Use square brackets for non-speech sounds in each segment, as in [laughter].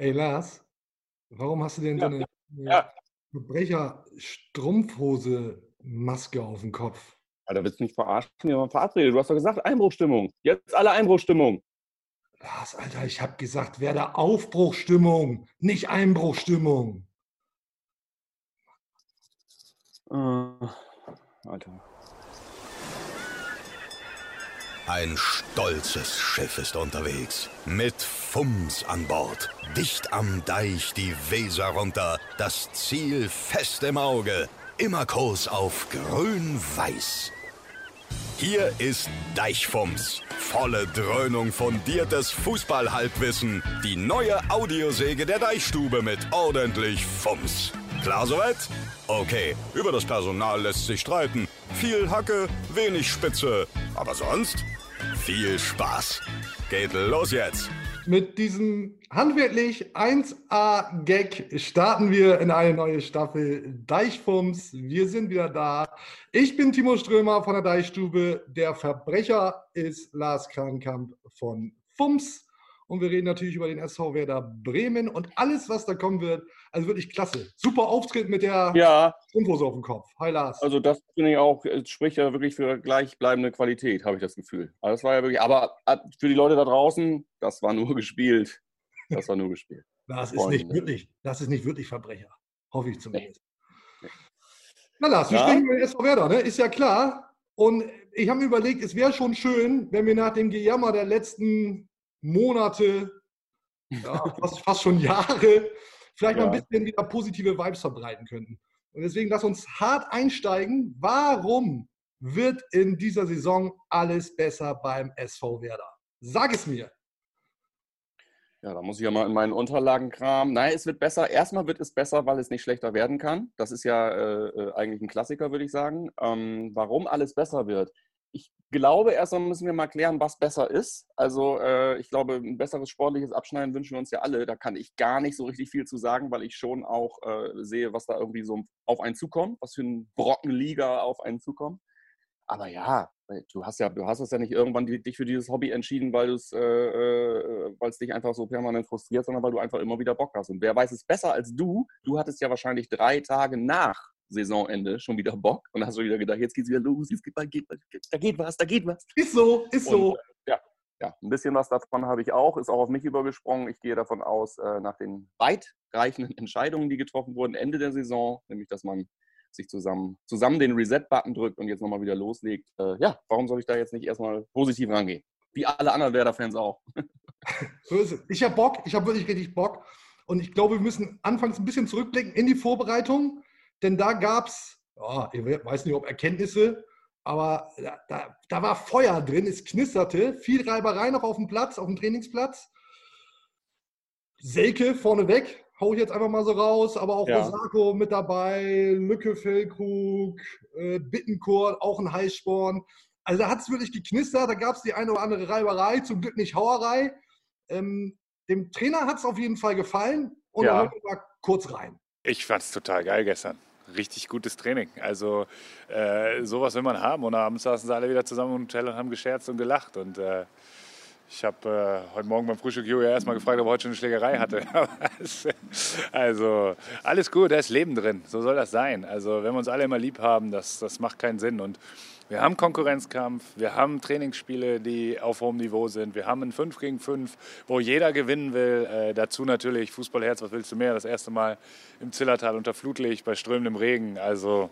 Ey Lars, warum hast du denn so Ja, eine, ja. Verbrecher-Strumpfhose-Maske auf dem Kopf? Alter, willst du mich verarschen? Wir waren verabredet. Du hast doch gesagt, Einbruchstimmung. Jetzt alle Einbruchstimmung. Lars, Alter, ich habe gesagt, werde Aufbruchstimmung, nicht Einbruchstimmung. Äh, Alter. Ein stolzes Schiff ist unterwegs. Mit Fums an Bord. Dicht am Deich die Weser runter. Das Ziel fest im Auge. Immer Kurs auf grün-weiß. Hier ist Deichfums. Volle Dröhnung fundiertes Fußballhalbwissen. Die neue Audiosäge der Deichstube mit ordentlich Fums. Klar soweit? Okay, über das Personal lässt sich streiten. Viel Hacke, wenig Spitze. Aber sonst viel Spaß. Geht los jetzt. Mit diesem handwerklich 1A-Gag starten wir in eine neue Staffel Deichfums. Wir sind wieder da. Ich bin Timo Strömer von der Deichstube. Der Verbrecher ist Lars Krankamp von Fums. Und wir reden natürlich über den SV Werder Bremen und alles, was da kommen wird. Also wirklich klasse. Super Auftritt mit der Ja, Strumpfhose auf dem Kopf. Hi Lars. also das finde ich auch, es spricht ja wirklich für gleichbleibende Qualität, habe ich das Gefühl. Also das war ja wirklich, aber äh, für die Leute da draußen, das war nur [laughs] gespielt. Das war nur gespielt. Das ist nicht wirklich, das ist nicht wirklich Verbrecher. Hoffe ich zumindest. Nee. Na Lars, wir Ja? sprechen über den SV Werder, ne? Ist ja klar. Und ich habe mir überlegt, es wäre schon schön, wenn wir nach dem Gejammer der letzten Monate, ja, [laughs] fast, fast schon Jahre, vielleicht mal ein Ja. bisschen wieder positive Vibes verbreiten könnten. Und deswegen lass uns hart einsteigen. Warum wird in dieser Saison alles besser beim SV Werder? Sag es mir. Ja, da muss ich ja mal in meinen Unterlagen kramen. Nein, es wird besser. Erstmal wird es besser, weil es nicht schlechter werden kann. Das ist ja äh, äh, eigentlich ein Klassiker, würde ich sagen. Ähm, warum alles besser wird? Ich glaube, erstmal müssen wir mal klären, was besser ist. Also, äh, ich glaube, ein besseres sportliches Abschneiden wünschen wir uns ja alle. Da kann ich gar nicht so richtig viel zu sagen, weil ich schon auch äh, sehe, was da irgendwie so auf einen zukommt, was für ein Brocken Liga auf einen zukommt. Aber ja, du hast ja, du hast es ja nicht irgendwann die, dich für dieses Hobby entschieden, weil es, äh, äh, dich einfach so permanent frustriert, sondern weil du einfach immer wieder Bock hast. Und wer weiß es besser als du? Du hattest ja wahrscheinlich drei Tage nach Saisonende schon wieder Bock und hast du wieder gedacht, jetzt geht's wieder los, jetzt geht, geht, da geht was, da geht was. Ist so, ist so. Und, äh, ja, ja, ein bisschen was davon habe ich auch, ist auch auf mich übergesprungen. Ich gehe davon aus, äh, nach den weitreichenden Entscheidungen, die getroffen wurden, Ende der Saison, nämlich dass man sich zusammen, zusammen den Reset-Button drückt und jetzt nochmal wieder loslegt. Äh, ja, warum soll ich da jetzt nicht erstmal positiv rangehen? Wie alle anderen Werder-Fans auch. So. Ich habe Bock, ich habe wirklich richtig Bock. Und ich glaube, wir müssen anfangs ein bisschen zurückblicken in die Vorbereitung, denn da gab es, ja, ich weiß nicht, ob Erkenntnisse, aber da, da, da war Feuer drin, es knisterte, viel Reiberei noch auf dem Platz, auf dem Trainingsplatz. Selke vorneweg, hau ich jetzt einfach mal so raus, aber auch Ja. Osako mit dabei, Lücke, Fellkrug, äh, Bittenkurt, auch ein Heißsporn. Also da hat es wirklich geknistert, da gab es die eine oder andere Reiberei, zum Glück nicht Hauerei. Ähm, dem Trainer hat es auf jeden Fall gefallen und Ja. da hören wir mal kurz rein. Ich fand es total geil gestern. Richtig gutes Training. Also äh, sowas will man haben. Und abends saßen sie alle wieder zusammen im Hotel und haben gescherzt und gelacht. Und äh, ich habe äh, heute Morgen beim Frühstück Jojo erstmal gefragt, ob er heute schon eine Schlägerei hatte. [laughs] Also alles gut, da ist Leben drin. So soll das sein. Also wenn wir uns alle immer lieb haben, das, das macht keinen Sinn. Und wir haben Konkurrenzkampf, wir haben Trainingsspiele, die auf hohem Niveau sind. Wir haben ein 5 gegen 5, wo jeder gewinnen will. Äh, dazu natürlich Fußballherz, was willst du mehr? Das erste Mal im Zillertal unter Flutlicht bei strömendem Regen. Also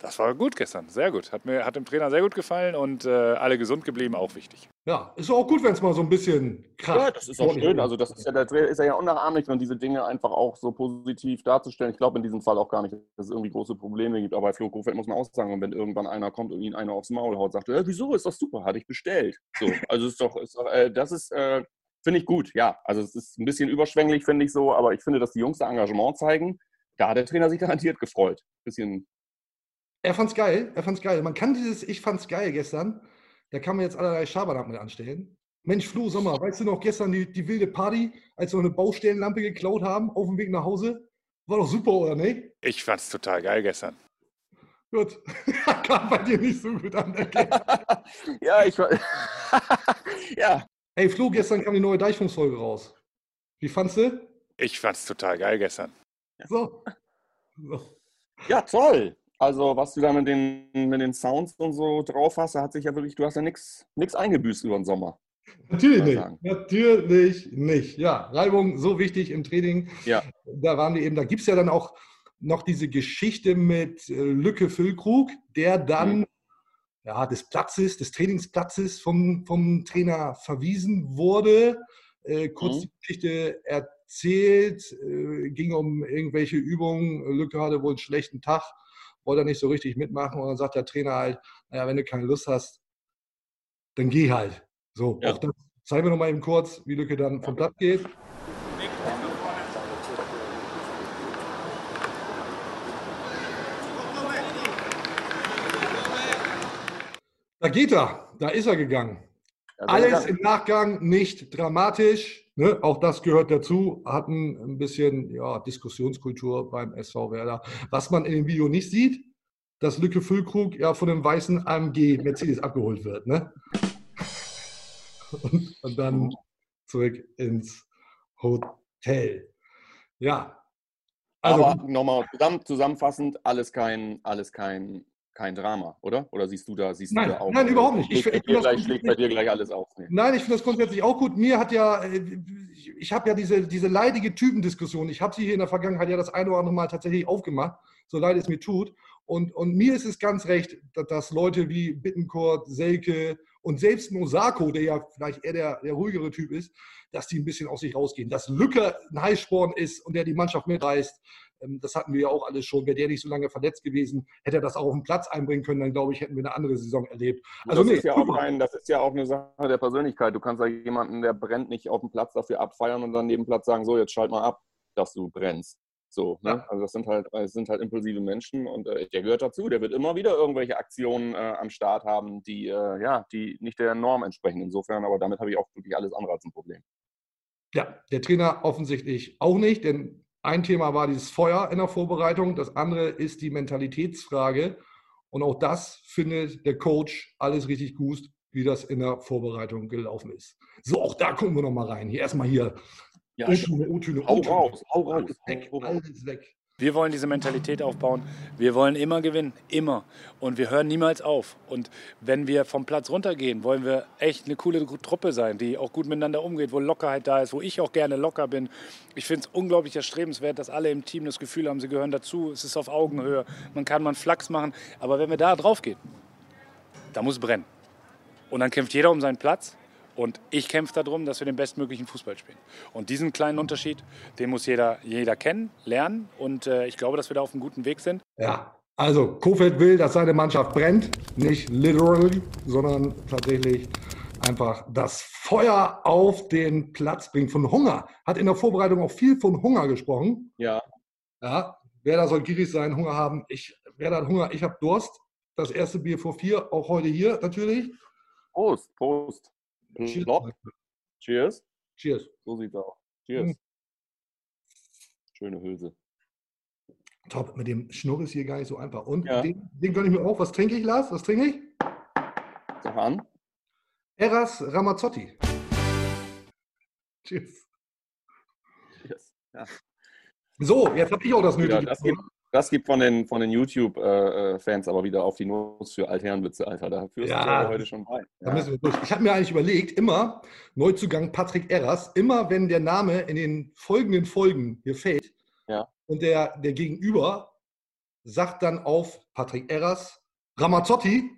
das war gut gestern, sehr gut. Hat mir hat dem Trainer sehr gut gefallen und äh, alle gesund geblieben, auch wichtig. Ja, ist auch gut, wenn es mal so ein bisschen kracht. Ja, das ist auch schön. Also das ist ja, der Trainer ist ja unnachahmlich, und diese Dinge einfach auch so positiv darzustellen. Ich glaube in diesem Fall auch gar nicht, dass es irgendwie große Probleme gibt. Aber bei Flo Kofeld muss man auch sagen, und wenn irgendwann einer kommt und ihn einer aufs Maul haut, sagt er, ja, wieso, ist doch super, hatte ich bestellt. So, also ist doch, ist doch äh, das ist, äh, finde ich gut, ja. Also es ist ein bisschen überschwänglich, finde ich so, aber ich finde, dass die Jungs da Engagement zeigen. Da hat der Trainer sich garantiert gefreut. Bisschen, Er fand's geil, er fand's geil. Man kann dieses Ich fand's geil gestern, da kann man jetzt allerlei Schabernack mit anstellen. Mensch, Flo, sag mal, weißt du noch gestern die, die wilde Party, als wir eine Baustellenlampe geklaut haben auf dem Weg nach Hause? War doch super, oder nicht? Ich fand es total geil gestern. Gut. [laughs] Kam bei dir nicht so gut an. [laughs] ja, ich war, [laughs] ja, Ey, Flo, gestern kam die neue Deichfunksfolge raus. Wie fandst du? Ich fand es total geil gestern. So. so. Ja, toll. Also, was du da mit den, mit den Sounds und so drauf hast, da hat sich ja wirklich, du hast ja nichts eingebüßt über den Sommer. Natürlich nicht. Natürlich nicht. Ja, Reibung so wichtig im Training. Ja. Da waren wir eben, da gibt es ja dann auch noch diese Geschichte mit äh, Lücke Füllkrug, der dann mhm. ja, des Platzes, des Trainingsplatzes vom, vom Trainer verwiesen wurde. Äh, kurz mhm. die Geschichte erzählt, äh, ging um irgendwelche Übungen. Lücke hatte wohl einen schlechten Tag wollte er nicht so richtig mitmachen und dann sagt der Trainer halt, naja, wenn du keine Lust hast, dann geh halt. So, ja. auch das zeigen wir nochmal eben kurz, wie Lücke dann vom Blatt geht. Da geht er, da ist er gegangen. Alles im Nachgang nicht dramatisch. Ne? Auch das gehört dazu. Hatten ein bisschen ja, Diskussionskultur beim SV Werder. Was man in dem Video nicht sieht, dass Lücke Füllkrug ja von einem weißen AMG Mercedes abgeholt wird. Ne? Und, und dann zurück ins Hotel. Ja. Also, Aber nochmal zusammenfassend, alles kein, alles kein kein Drama, oder? Oder siehst du da, siehst nein, du da auch? Nein, überhaupt nicht. Ich, ich, ich gleich, schlägt bei dir gleich alles auf. Nee. Nein, ich finde das grundsätzlich auch gut. Mir hat ja, äh, ich habe ja diese, diese leidige Typendiskussion, ich habe sie hier in der Vergangenheit ja das eine oder andere Mal tatsächlich aufgemacht, so leid es mir tut. Und, und mir ist es ganz recht, dass Leute wie Bittencourt, Selke und selbst Osako, der ja vielleicht eher der, der ruhigere Typ ist, dass die ein bisschen aus sich rausgehen. Dass Lücke ein Heißsporn ist und der die Mannschaft mitreißt, das hatten wir ja auch alles schon. Wäre der nicht so lange verletzt gewesen, hätte er das auch auf den Platz einbringen können, dann glaube ich, hätten wir eine andere Saison erlebt. Also das, nee, ist ja auch ein, das ist ja auch eine Sache der Persönlichkeit. Du kannst ja jemanden, der brennt, nicht auf dem Platz dafür abfeiern und dann neben Platz sagen, so, jetzt schalt mal ab, dass du brennst. So, ne? ja. Also das sind halt, das sind halt impulsive Menschen und äh, der gehört dazu. Der wird immer wieder irgendwelche Aktionen äh, am Start haben, die, äh, ja, die nicht der Norm entsprechen. Insofern, aber damit habe ich auch wirklich alles andere als ein Problem. Ja, der Trainer offensichtlich auch nicht, denn ein Thema war dieses Feuer in der Vorbereitung, das andere ist die Mentalitätsfrage. Und auch das findet der Coach alles richtig gut, wie das in der Vorbereitung gelaufen ist. So, auch da gucken wir nochmal rein. Hier erstmal hier. Ja, O-Töne, O-Töne. Hau raus, hau raus. Alles weg, alles weg. Wir wollen diese Mentalität aufbauen. Wir wollen immer gewinnen, immer. Und wir hören niemals auf. Und wenn wir vom Platz runtergehen, wollen wir echt eine coole Truppe sein, die auch gut miteinander umgeht, wo Lockerheit da ist, wo ich auch gerne locker bin. Ich finde es unglaublich erstrebenswert, dass alle im Team das Gefühl haben, sie gehören dazu. Es ist auf Augenhöhe. Man kann einen Flachs machen. Aber wenn wir da drauf gehen, da muss brennen. Und dann kämpft jeder um seinen Platz. Und ich kämpfe darum, dass wir den bestmöglichen Fußball spielen. Und diesen kleinen Unterschied, den muss jeder, jeder kennen, lernen. Und äh, ich glaube, dass wir da auf einem guten Weg sind. Ja, also Kofeld will, dass seine Mannschaft brennt. Nicht literally, sondern tatsächlich einfach das Feuer auf den Platz bringt. Von Hunger. Hat in der Vorbereitung auch viel von Hunger gesprochen. Ja. Ja, wer da soll gierig sein, Hunger haben. Ich, wer da hat Hunger, ich habe Durst. Das erste Bier vor vier, auch heute hier natürlich. Prost, Prost. Cheers. Cheers. Cheers. So sieht's aus. Cheers. Mhm. Schöne Hülse. Top, mit dem Schnurr ist hier gar nicht so einfach. Und ja. den, den gönne ich mir auch. Was trinke ich, Lars? Was trinke ich? Sag an. Eras Ramazzotti. Cheers. Cheers. Ja. So, jetzt habe ich auch das nötige. das, gibt, das gibt von den, von den YouTube-Fans aber wieder auf die Nuss für Altherrenwitze, Alter. Da führst ja, du heute schon bei. Ja. Ich habe mir eigentlich überlegt, immer Neuzugang Patrick Erras, immer wenn der Name in den folgenden Folgen hier fällt ja. und der, der Gegenüber sagt dann auf Patrick Erras, Ramazzotti,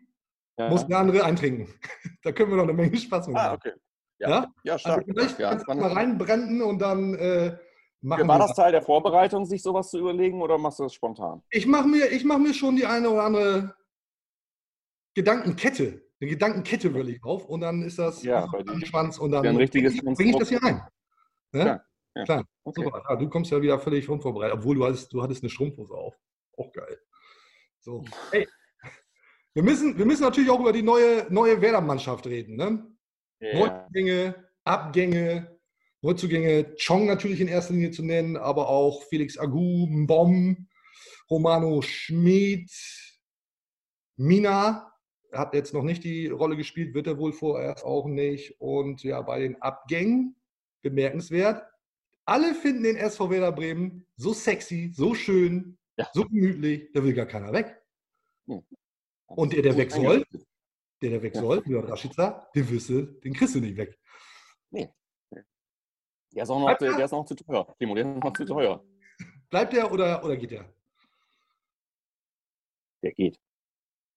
muss der andere eintrinken. [laughs] da können wir noch eine Menge Spaß machen. Ah, okay. Ja, ja? ja stark. Also vielleicht ja, kannst du mal reinbrennen und dann... Äh, Machen War das Teil der Vorbereitung, sich sowas zu überlegen oder machst du das spontan? Ich mache mir, mach mir schon die eine oder andere Gedankenkette. Eine Gedankenkette will ich auf und dann ist das ja, ein Schwanz und dann bringe ich das hier ein. Ne? Klar. Ja. Klar. Okay. Super. Ja, du kommst ja wieder völlig unvorbereitet, obwohl du hattest, du hattest eine Strumpfhose auf. Auch geil. So. Hey. Wir müssen, wir müssen natürlich auch über die neue, neue Werder-Mannschaft reden. Ne? Yeah. Neuzugänge, Abgänge, Neuzugänge Chong natürlich in erster Linie zu nennen, aber auch Felix Agu, Mbom, Romano Schmid, Mina hat jetzt noch nicht die Rolle gespielt, wird er wohl vorerst auch nicht. Und ja, bei den Abgängen bemerkenswert, alle finden den SV Werder Bremen so sexy, so schön, Ja. so gemütlich, da will gar keiner weg. Hm. Und der, der weg soll, der, der weg Ja. soll, wie Rashica, den wirst du, den kriegst du nicht weg. Der ist auch noch, der, er? der ist noch zu teuer. Timo, der ist noch zu teuer. Bleibt der oder, oder geht der? Der geht.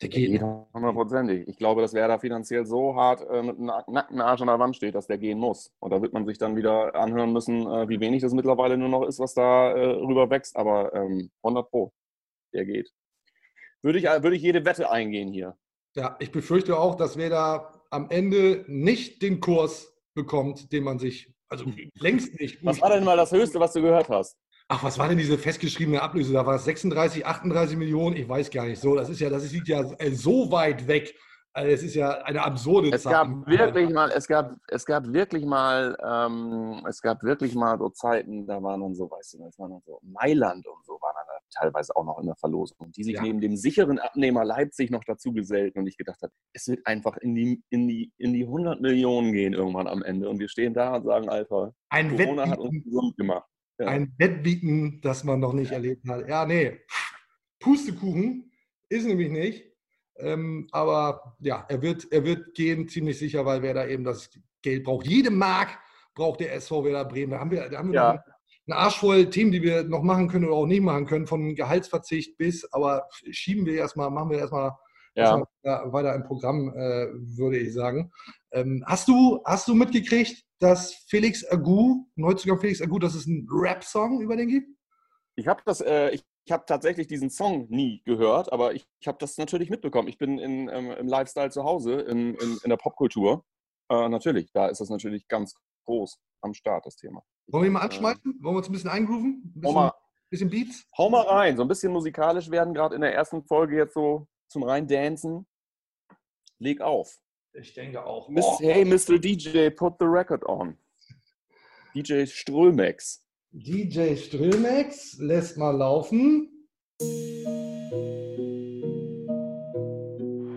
Der geht hundertprozentig. Ich glaube, dass Werder finanziell so hart äh, mit einem nackten Arsch an der Wand steht, dass der gehen muss. Und da wird man sich dann wieder anhören müssen, äh, wie wenig das mittlerweile nur noch ist, was da äh, rüber wächst. Aber ähm, 100 Pro, der geht. Würde ich, äh, würde ich jede Wette eingehen hier. Ja, ich befürchte auch, dass Werder am Ende nicht den Kurs bekommt, den man sich, also längst nicht. Was war denn mal das Höchste, was du gehört hast? Ach, was war denn diese festgeschriebene Ablöse? Da war es 36, 38 Millionen, ich weiß gar nicht so. Das ist ja, das liegt ja äh, so weit weg. Also es ist ja eine absurde Es Zahl. gab wirklich mal, es gab, es gab wirklich mal, ähm, es gab wirklich mal so Zeiten, da waren dann so, weißt du, das waren dann so Mailand und so waren dann da teilweise auch noch in der Verlosung, die sich Ja. neben dem sicheren Abnehmer Leipzig noch dazu gesellten und ich gedacht habe, es wird einfach in die, in die, in die 100 Millionen gehen irgendwann am Ende und wir stehen da und sagen, Alter, Ein Corona hat uns Wettbieten, gesund gemacht. Ja. ein Wettbieten, das man noch nicht erlebt hat. Ja, nee. Pustekuchen ist nämlich nicht. Ähm, aber ja, er wird, er wird gehen, ziemlich sicher, weil Werder eben das Geld braucht. Jede Mark braucht der SV Werder Bremen. Da haben wir, da haben wir Ja. noch eine Arsch voll Themen, die wir noch machen können oder auch nicht machen können, von Gehaltsverzicht bis, aber schieben wir erstmal, machen wir erstmal Ja. erstmal weiter im Programm, äh, würde ich sagen. Ähm, hast, du, hast du mitgekriegt, dass Felix Agu, Neuzugang Felix Agu, dass es einen Rap-Song über den gibt? Ich habe das, äh, ich, ich habe tatsächlich diesen Song nie gehört, aber ich, ich habe das natürlich mitbekommen. Ich bin in, ähm, im Lifestyle zu Hause, in, in, in der Popkultur. Äh, natürlich, da ist das natürlich ganz groß am Start, das Thema. Wollen wir mal anschmeißen? Wollen wir uns ein bisschen eingrooven? Ein Hau bisschen, mal, bisschen Beats? hau mal rein, so ein bisschen musikalisch werden, gerade in der ersten Folge jetzt so zum Reindancen. Leg auf. Ich denke auch. Miss, Oh, Hey, Mr. DJ, put the record on. DJ Strömex. DJ Strömex lässt mal laufen.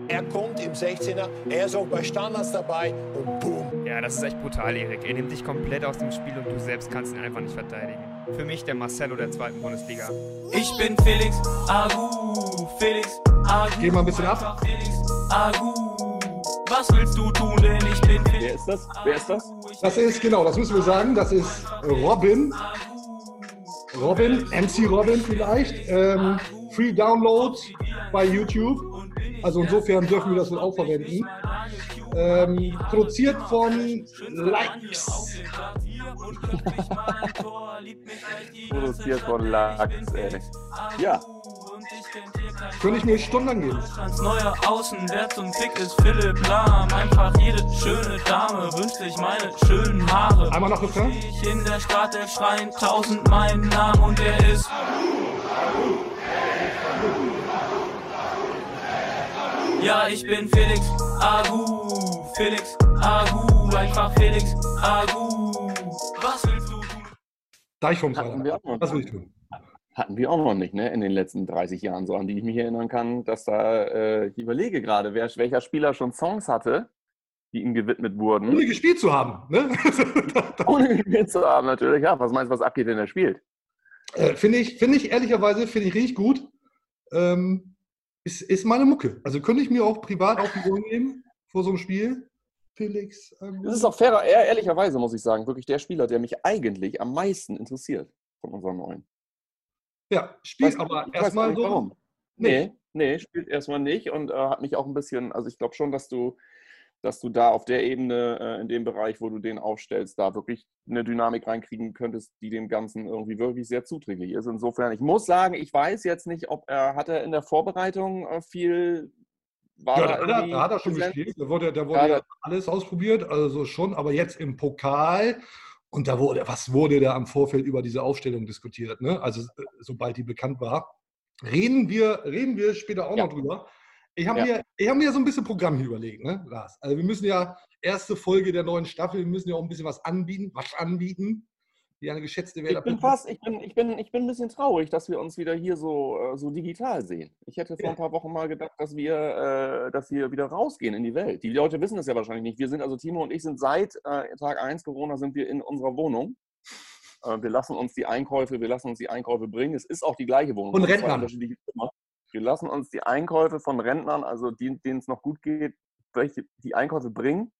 Er kommt im 16er, er ist auch bei Standards dabei und boom. Ja, das ist echt brutal, Erik. Er nimmt dich komplett aus dem Spiel und du selbst kannst ihn einfach nicht verteidigen. Für mich der Marcelo der zweiten Bundesliga. Ich bin Felix Agu, Felix Agu. Geh mal ein bisschen ab. Felix Agu. Was willst du tun, denn ich bin Felix Wer ist das? Wer ist das? Das ist, genau, das müssen wir sagen, das ist Robin. Robin, MC Robin vielleicht. Ähm, Free Download bei YouTube. Also insofern dürfen wir das wohl auch verwenden. Ähm, produziert von Likes. Produziert von Lachs, ey. Ja. Könnte ich mir stundenlang geben. Deutschlands neuer Außenwert zum Fick ist Philipp Lahm. Einfach jede schöne Dame wünscht sich meine schönen Haare. Einmal noch Refrain. Ich in der Startelf schreien tausend meinen Namen und er ist. Ja, ich bin Felix Agu, Felix Agu, einfach Felix Agu. Was willst du tun? Noch. Was will ich tun? Hatten wir auch noch nicht, ne? In den letzten 30 Jahren, so an die ich mich erinnern kann, dass da, äh, ich überlege gerade, wer, welcher Spieler schon Songs hatte, die ihm gewidmet Ohne wurden. gespielt zu haben. Ne? [laughs] Ohne gespielt zu haben, natürlich. Ja, was meinst du, was abgeht, wenn er spielt? Äh, finde ich, finde ich ehrlicherweise, finde ich richtig gut. Ähm, ist, ist meine Mucke. Also könnte ich mir auch privat auf die Ohren nehmen vor so einem Spiel. Felix. ähm, Das ist auch fairer, ehr- ehrlicherweise muss ich sagen, wirklich der Spieler, der mich eigentlich am meisten interessiert von unseren neuen. Ja, spielt Weiß- aber erstmal so. Warum? Nee, nee, spielt erstmal nicht und äh, hat mich auch ein bisschen, also ich glaube schon, dass du, dass du da auf der Ebene, äh, in dem Bereich, wo du den aufstellst, da wirklich eine Dynamik reinkriegen könntest, die dem Ganzen irgendwie wirklich sehr zuträglich ist. Insofern, ich muss sagen, ich weiß jetzt nicht, ob er, hat er in der Vorbereitung äh, viel, war Ja, da da, er, da hat er schon gespielt. Da wurde, da wurde Ja, ja alles ausprobiert, also schon, aber jetzt im Pokal. Und da wurde, was wurde da am Vorfeld über diese Aufstellung diskutiert? Ne? Also, äh, sobald die bekannt war. Reden wir, reden wir später auch Ja. noch drüber. Ich habe Ja. mir, ich hab mir so ein bisschen Programm hier überlegt, ne, Lars. Also, wir müssen ja, erste Folge der neuen Staffel, wir müssen ja auch ein bisschen was anbieten, was anbieten. Wie eine geschätzte Ich Werder bin fast, ich bin, ich bin, ich bin ein bisschen traurig, dass wir uns wieder hier so, äh, so digital sehen. Ich hätte vor Ja. ein paar Wochen mal gedacht, dass wir, äh, dass wir wieder rausgehen in die Welt. Die Leute wissen das ja wahrscheinlich nicht. Wir sind also, Timo und ich sind seit äh, Tag 1 Corona sind wir in unserer Wohnung. Äh, wir lassen uns die Einkäufe, wir lassen uns die Einkäufe bringen. Es ist auch die gleiche Wohnung. Rentnern. unterschiedliche Zimmer. Wir lassen uns die Einkäufe von Rentnern, also die- denen es noch gut geht, welche die Einkäufe bringen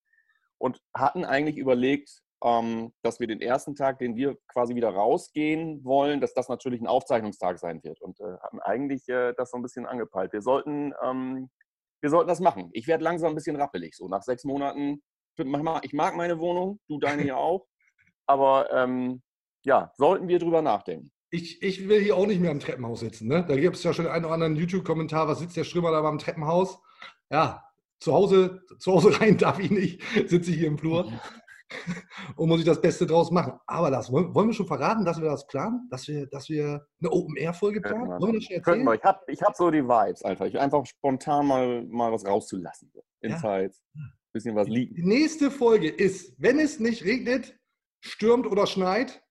und hatten eigentlich überlegt, ähm, dass wir den ersten Tag, den wir quasi wieder rausgehen wollen, dass das natürlich ein Aufzeichnungstag sein wird und äh, hatten eigentlich äh, das so ein bisschen angepeilt. Wir sollten, ähm, wir sollten das machen. Ich werde langsam ein bisschen rappelig. So nach sechs Monaten, ich mag meine Wohnung, du deine ja auch, aber ähm, ja, sollten wir drüber nachdenken. Ich, ich will hier auch nicht mehr im Treppenhaus sitzen. Ne? Da gibt es ja schon einen oder anderen YouTube-Kommentar, was sitzt der Strömer da beim Treppenhaus? Ja, zu Hause, zu Hause rein [laughs] darf ich nicht, sitze ich hier im Flur [laughs] und muss ich das Beste draus machen. Aber das, wollen, wollen wir schon verraten, dass wir das planen? Dass wir, dass wir eine Open-Air-Folge planen? Wollen wir das schon erzählen? wir. Ich habe ich hab so die Vibes einfach. Ich einfach spontan mal, mal was rauszulassen. So. Ja. Insights, bisschen was Die liegen. nächste Folge ist, wenn es nicht regnet, stürmt oder schneit,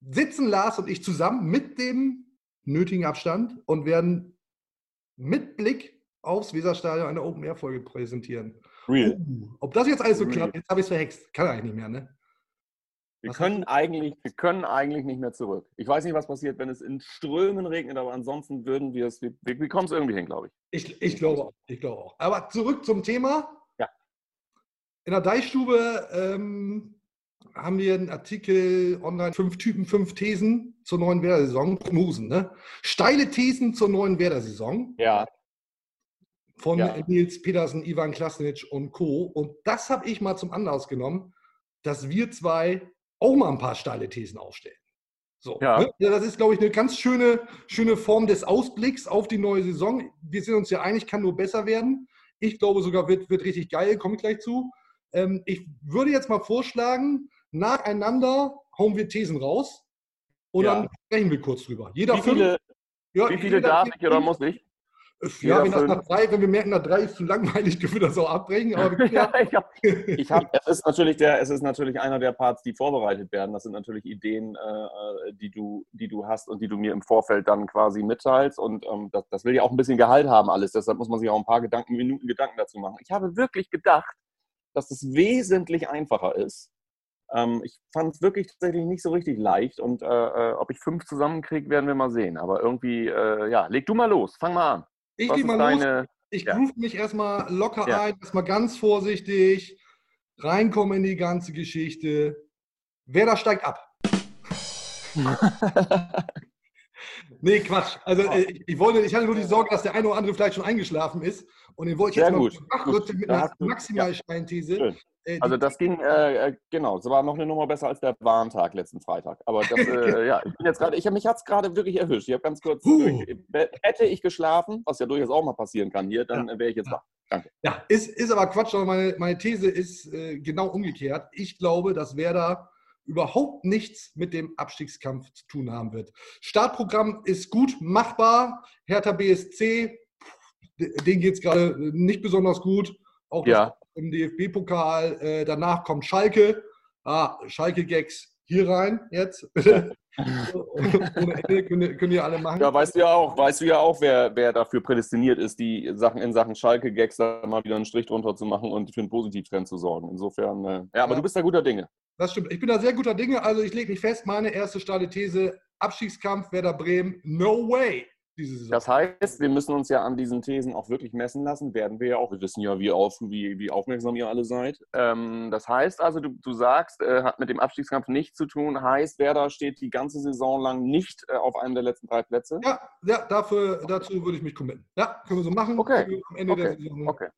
sitzen Lars und ich zusammen mit dem nötigen Abstand und werden mit Blick aufs Weserstadion eine Open-Air-Folge präsentieren. Real. Uh, ob das jetzt alles so Real. klappt, jetzt habe ich es verhext. Kann eigentlich nicht mehr, ne? Wir Was können, eigentlich, wir können eigentlich nicht mehr zurück. Ich weiß nicht, was passiert, wenn es in Strömen regnet, aber ansonsten würden wir es, wir, wir wir kommen es irgendwie hin, glaube ich. Ich, ich glaube auch. Ich glaube auch. Aber zurück zum Thema. Ja. In der Deichstube ähm, haben wir einen Artikel online, fünf Typen, fünf Thesen zur neuen Werder-Saison, Prognosen, ne? Steile Thesen zur neuen Werder-Saison Ja, von Ja. Nils Petersen, Ivan Klasnic und Co. Und das habe ich mal zum Anlass genommen, dass wir zwei auch mal ein paar steile Thesen aufstellen. So, Ja. ne? das ist, glaube ich, eine ganz schöne, schöne Form des Ausblicks auf die neue Saison. Wir sind uns ja einig, kann nur besser werden. Ich glaube sogar, wird, wird richtig geil, komme ich gleich zu. Ähm, ich würde jetzt mal vorschlagen, nacheinander hauen wir Thesen raus und Ja. dann sprechen wir kurz drüber. Jeder wie fünf- viele, ja, wie viele jeder darf fünf- ich oder muss ich? Ja, wenn, nach drei, wenn wir merken, nach drei ist zu langweilig, [laughs] können wir das auch abbrechen. Aber wir können [laughs] ja, Ja, ich hab, ich hab, es, ist natürlich der, es ist natürlich einer der Parts, die vorbereitet werden. Das sind natürlich Ideen, äh, die, du, die du hast und die du mir im Vorfeld dann quasi mitteilst. Und ähm, das, das will ja auch ein bisschen Gehalt haben, alles. Deshalb muss man sich auch ein paar Gedanken, Minuten Gedanken dazu machen. Ich habe wirklich gedacht, dass es wesentlich einfacher ist. Ähm, ich fand es wirklich tatsächlich nicht so richtig leicht. Und äh, äh, ob ich fünf zusammenkriege, werden wir mal sehen. Aber irgendwie, äh, ja, leg du mal los. Fang mal an. Ich gehe mal los. deine. Ich ja. groove mich erstmal locker Ja. ein, erstmal ganz vorsichtig, reinkommen in die ganze Geschichte. Wer da steigt ab? [laughs] Nee, Quatsch. Also äh, ich, ich wollte, ich hatte nur die Sorge, dass der eine oder andere vielleicht schon eingeschlafen ist. Und den wollte ich Sehr jetzt mal gut. wachrütteln mit Da einer maximal ja. steilen These. Schön. Äh, Also das ging, äh, äh, genau, es war noch eine Nummer besser als der Warntag letzten Freitag. Aber das, [laughs] äh, ja, ich bin jetzt gerade, ich hab, mich hat es gerade wirklich erwischt. Ich habe ganz kurz, durch, äh, hätte ich geschlafen, was ja durchaus auch mal passieren kann hier, dann äh, wäre ich jetzt wach. Danke. Ja, ist, ist aber Quatsch, aber meine, meine These ist genau umgekehrt. Ich glaube, dass Werder überhaupt nichts mit dem Abstiegskampf zu tun haben wird. Startprogramm ist gut machbar. Hertha BSC, denen geht es gerade nicht besonders gut. Auch Ja. Im DFB-Pokal. Äh, danach kommt Schalke. Ah, Schalke-Gags hier rein jetzt. [laughs] bitte. Ohne Ende können, ihr- können ihr alle machen. Ja, weißt du ja auch, weißt du ja auch, wer, wer dafür prädestiniert ist, die Sachen in Sachen Schalke-Gags da mal wieder einen Strich drunter zu machen und für einen Positivtrend zu sorgen. Insofern, äh, ja, aber Ja. du bist da guter Dinge. Das stimmt. Ich bin da sehr guter Dinge. Also ich lege mich fest, meine erste steile These, Abstiegskampf Werder Bremen, no way. Das heißt, wir müssen uns ja an diesen Thesen auch wirklich messen lassen. Werden wir ja auch. Wir wissen ja, wie, auf, wie, wie aufmerksam ihr alle seid. Ähm, das heißt also, du, du sagst, äh, hat mit dem Abstiegskampf nichts zu tun. Heißt, Werder steht die ganze Saison lang nicht äh, auf einem der letzten drei Plätze. ja, ja dafür, dazu würde ich mich committen. Ja, können wir so machen. Okay. Am Ende der Okay. Saison Okay.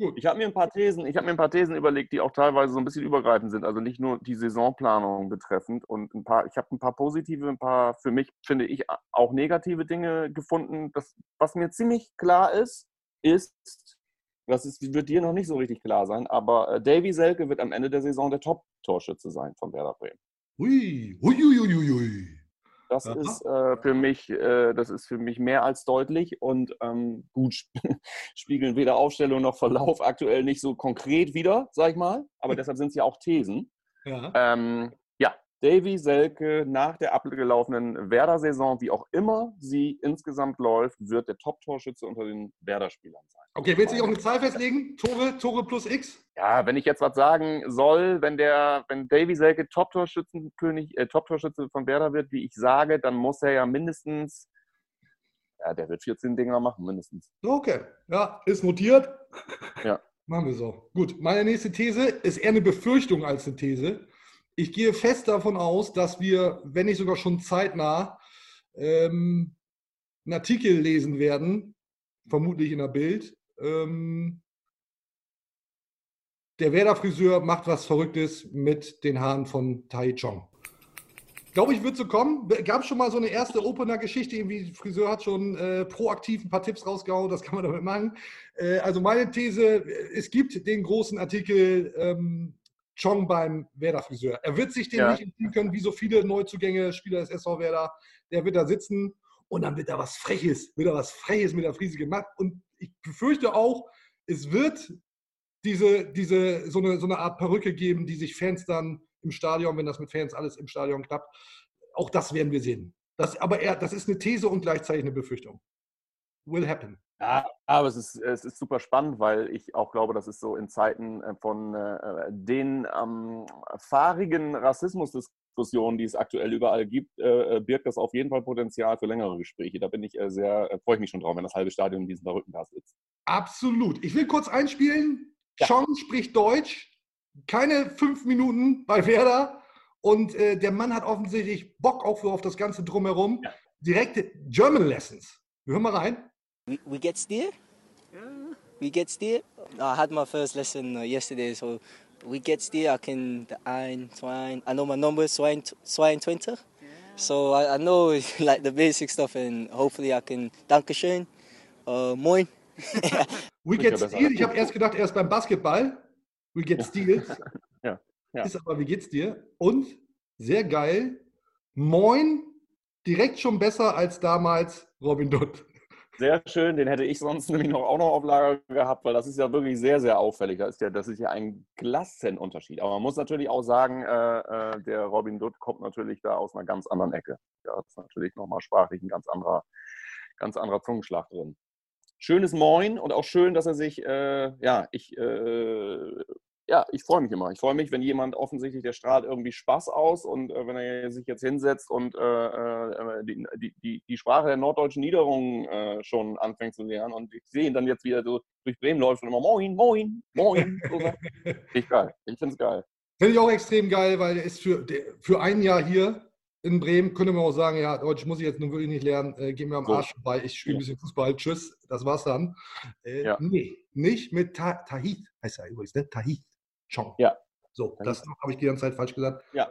Nachgucken. Ich habe mir ein paar Thesen, ich habe mir ein paar Thesen überlegt, die auch teilweise so ein bisschen übergreifend sind, also nicht nur die Saisonplanung betreffend und ein paar, ich habe ein paar positive, ein paar für mich finde ich auch negative Dinge gefunden. Das, was mir ziemlich klar ist, ist, das ist, wird dir noch nicht so richtig klar sein, aber äh, Davy Selke wird am Ende der Saison der Top-Torschütze sein von Werder Bremen. Ui, ui, ui, ui, ui. Das Aha. ist äh, für mich, äh, das ist für mich mehr als deutlich und ähm, gut sp- [laughs] spiegeln weder Aufstellung noch Verlauf aktuell nicht so konkret wieder, sag ich mal. Aber [laughs] deshalb sind es ja auch Thesen. Ja. Ähm, Davy Selke nach der abgelaufenen Werder-Saison, wie auch immer sie insgesamt läuft, wird der Top-Torschütze unter den Werder-Spielern sein. Okay, willst du dich auf eine Zahl festlegen? Tore, Tore plus X? Ja, wenn ich jetzt was sagen soll, wenn der, wenn Davy Selke Top-Torschützenkönig, äh, Top-Torschütze von Werder wird, wie ich sage, dann muss er ja mindestens, ja, der wird 14 Dinger machen, mindestens. Okay, ja, ist notiert. Ja. Machen wir so. Gut, meine nächste These ist eher eine Befürchtung als eine These. Ich gehe fest davon aus, dass wir, wenn nicht sogar schon zeitnah, ähm, einen Artikel lesen werden, vermutlich in der Bild. Ähm, der Werder-Friseur macht was Verrücktes mit den Haaren von Tai Chong. Glaube ich, wird so kommen. Gab schon mal so eine erste Opener-Geschichte, irgendwie der Friseur hat schon äh, proaktiv ein paar Tipps rausgehauen, das kann man damit machen. Äh, also meine These, es gibt den großen Artikel ähm, Chong beim Werder-Friseur. Er wird sich den Ja. nicht entziehen können, wie so viele Neuzugänge, Spieler des SV Werder. Der wird da sitzen und dann wird da was Freches, wird da was Freches mit der Frise gemacht. Und ich befürchte auch, es wird diese, diese, so, eine, so eine Art Perücke geben, die sich Fans dann im Stadion, wenn das mit Fans alles im Stadion klappt, auch das werden wir sehen. Das, aber er, das ist eine These und gleichzeitig eine Befürchtung. Will happen. Ja, aber es ist, es ist super spannend, weil ich auch glaube, dass es so in Zeiten äh, von äh, den ähm, fahrigen Rassismusdiskussionen, die es aktuell überall gibt, äh, äh, birgt das auf jeden Fall Potenzial für längere Gespräche. Da bin ich äh, sehr, äh, freue ich mich schon drauf, wenn das halbe Stadion in diesem verrückten Gast sitzt. Absolut. Ich will kurz einspielen. Ja. Chong spricht Deutsch. Keine fünf Minuten bei Werder. Und äh, der Mann hat offensichtlich Bock auch auf das Ganze drumherum. Ja. Direkte German Lessons. Wir hören mal rein. We, we get steer? We get steer? I had my first lesson uh, yesterday, so we get steer. I can the ein, zwei. I know my numbers, zwei, zwei, twenty. So I, I know [laughs] like the basic stuff, and hopefully I can. Dankeschön, uh, moin. [laughs] We get. Steel. Ich habe erst gedacht, er ist beim Basketball. We get Steel. [laughs] Ja, ja. Ist aber, wie geht's dir? Und sehr geil. Moin. Direkt schon besser als damals Robin Dutt. Sehr schön, den hätte ich sonst [laughs] nämlich noch, auch noch auf Lager gehabt, weil das ist ja wirklich sehr, sehr auffällig. Das ist ja, das ist ja ein Klassenunterschied. Aber man muss natürlich auch sagen, äh, äh, der Robin Dutt kommt natürlich da aus einer ganz anderen Ecke. Da ist natürlich nochmal sprachlich ein ganz anderer, ganz anderer Zungenschlag drin. Schönes Moin und auch schön, dass er sich, äh, ja, ich, äh, ja, ich freue mich immer. Ich freue mich, wenn jemand offensichtlich, der strahlt irgendwie Spaß aus und äh, wenn er sich jetzt hinsetzt und äh, äh, die, die, die, Sprache der norddeutschen Niederungen äh, schon anfängt zu lernen und ich sehe ihn dann jetzt wieder so durch Bremen läuft und immer Moin, Moin, Moin. So ich geil. Ich finde es geil. Finde ich auch extrem geil, weil der ist für, für ein Jahr hier in Bremen, könnte man auch sagen, ja, Deutsch muss ich jetzt nun wirklich nicht lernen, äh, geh mir am So. Arsch vorbei, ich spiele ein bisschen Fußball, tschüss, das war's dann. Äh, Ja. Nee, nicht mit Ta Tahit, heißt er übrigens, ne? Tahit Chong. Ja. So, das habe ich die ganze Zeit falsch gesagt. Ja.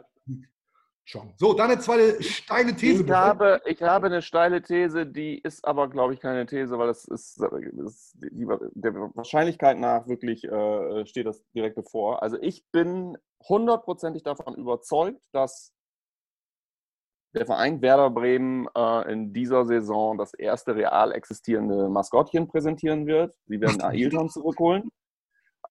Chong. So, dann eine zweite steile These. Ich habe, ich habe eine steile These, die ist aber, glaube ich, keine These, weil das ist, das ist die, der Wahrscheinlichkeit nach wirklich äh, steht das direkt bevor. Also ich bin hundertprozentig davon überzeugt, dass der Verein Werder Bremen äh, in dieser Saison das erste real existierende Maskottchen präsentieren wird. Sie werden [laughs] Ailton zurückholen.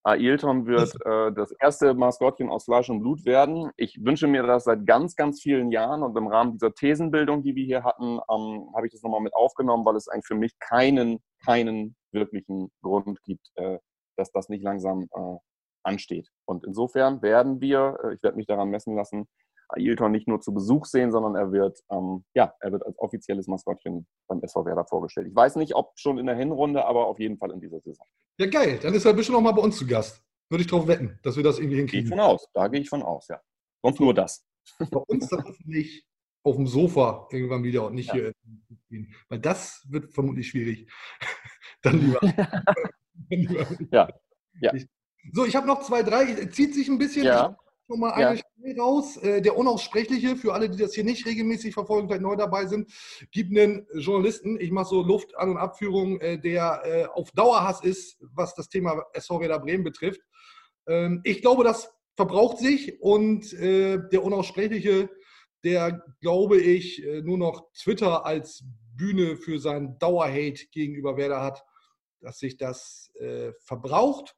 Ailton wird [laughs] äh, das erste Maskottchen aus Fleisch und Blut werden. Ich wünsche mir das seit ganz, ganz vielen Jahren und im Rahmen dieser Thesenbildung, die wir hier hatten, ähm, habe ich das nochmal mit aufgenommen, weil es eigentlich für mich keinen, keinen wirklichen Grund gibt, äh, dass das nicht langsam äh, ansteht. Und insofern werden wir, äh, ich werde mich daran messen lassen, Ailton nicht nur zu Besuch sehen, sondern er wird, ähm, ja, er wird als offizielles Maskottchen beim SV Werder vorgestellt. Ich weiß nicht, ob schon in der Hinrunde, aber auf jeden Fall in dieser Saison. Ja, geil, dann ist er bestimmt noch mal bei uns zu Gast. Würde ich drauf wetten, dass wir das irgendwie Gehe ich hinkriegen. von aus. Da gehe ich von aus, ja. Sonst nur das. Bei uns [laughs] dann hoffentlich auf dem Sofa irgendwann wieder und nicht Ja. hier. Weil das wird vermutlich schwierig. [laughs] dann lieber. dann [laughs] lieber Ja, ja. So, ich habe noch zwei, drei. Zieht sich ein bisschen. Ja. Schon mal Ja. eine Stelle raus. Äh, Der Unaussprechliche, für alle, die das hier nicht regelmäßig verfolgen, vielleicht neu dabei sind, gibt einen Journalisten, ich mache so Luft an- und Abführung, äh, der äh, auf Dauerhass ist, was das Thema SV Werder Bremen betrifft. Ähm, Ich glaube, das verbraucht sich und der Unaussprechliche, der, glaube ich, nur noch Twitter als Bühne für seinen Dauerhate gegenüber Werder hat, dass sich das verbraucht.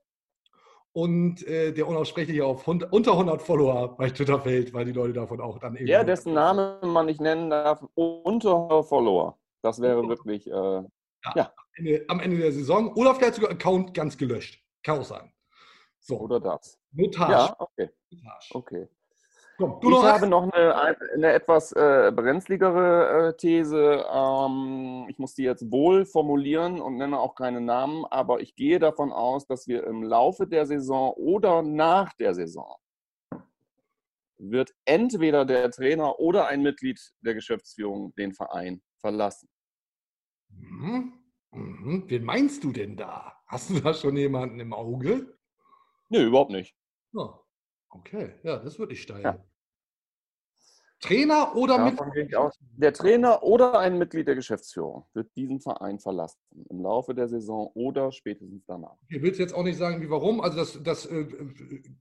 Und äh, der unaussprechliche auf 100, unter 100 Follower bei Twitter fällt, weil die Leute davon auch dann eben. Der, dessen Name man nicht nennen darf, unter Follower. Das wäre wirklich. Äh, ja. Am, Ende, am Ende der Saison. Oder vielleicht sogar Account ganz gelöscht. Kann auch sein. So. Oder das. Notage. Ja, okay. Notage. okay. Komm, du Ich noch habe noch eine, eine etwas äh, brenzligere äh, These. Ähm, ich muss die jetzt wohl formulieren und nenne auch keine Namen, aber ich gehe davon aus, dass wir im Laufe der Saison oder nach der Saison wird entweder der Trainer oder ein Mitglied der Geschäftsführung den Verein verlassen. Mhm. Mhm. Wen meinst du denn da? Hast du da schon jemanden im Auge? Nö, überhaupt nicht. Ja. Okay, ja, das würde ich steil. Ja. Trainer oder. Davon aus. Der Trainer oder ein Mitglied der Geschäftsführung wird diesen Verein verlassen im Laufe der Saison oder spätestens danach. Ich will jetzt auch nicht sagen, wie warum. Also das, das äh,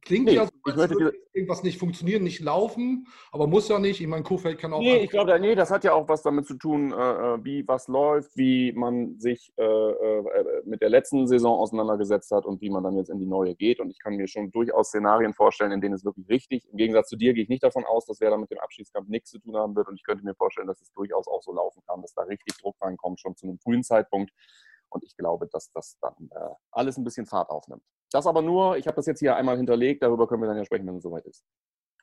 klingt Nee, ja so, als würde irgendwas nicht funktionieren, nicht laufen, aber muss ja nicht. Ich meine, Kofeld kann auch. Nee, ich glaube, nee, das hat ja auch was damit zu tun, äh, äh, wie was läuft, wie man sich äh, äh, mit der letzten Saison auseinandergesetzt hat und wie man dann jetzt in die neue geht. Und ich kann mir schon durchaus Szenarien vorstellen, in denen es wirklich richtig, im Gegensatz zu dir gehe ich nicht davon aus, dass wer da mit dem Abschiedskampf nichts zu tun haben wird. Und ich könnte mir vorstellen, dass es durchaus auch so laufen kann, dass da richtig Druck reinkommt, schon zu einem frühen Zeitpunkt. Und ich glaube, dass das dann äh, alles ein bisschen Fahrt aufnimmt. Das aber nur, ich habe das jetzt hier einmal hinterlegt, darüber können wir dann ja sprechen, wenn es soweit ist.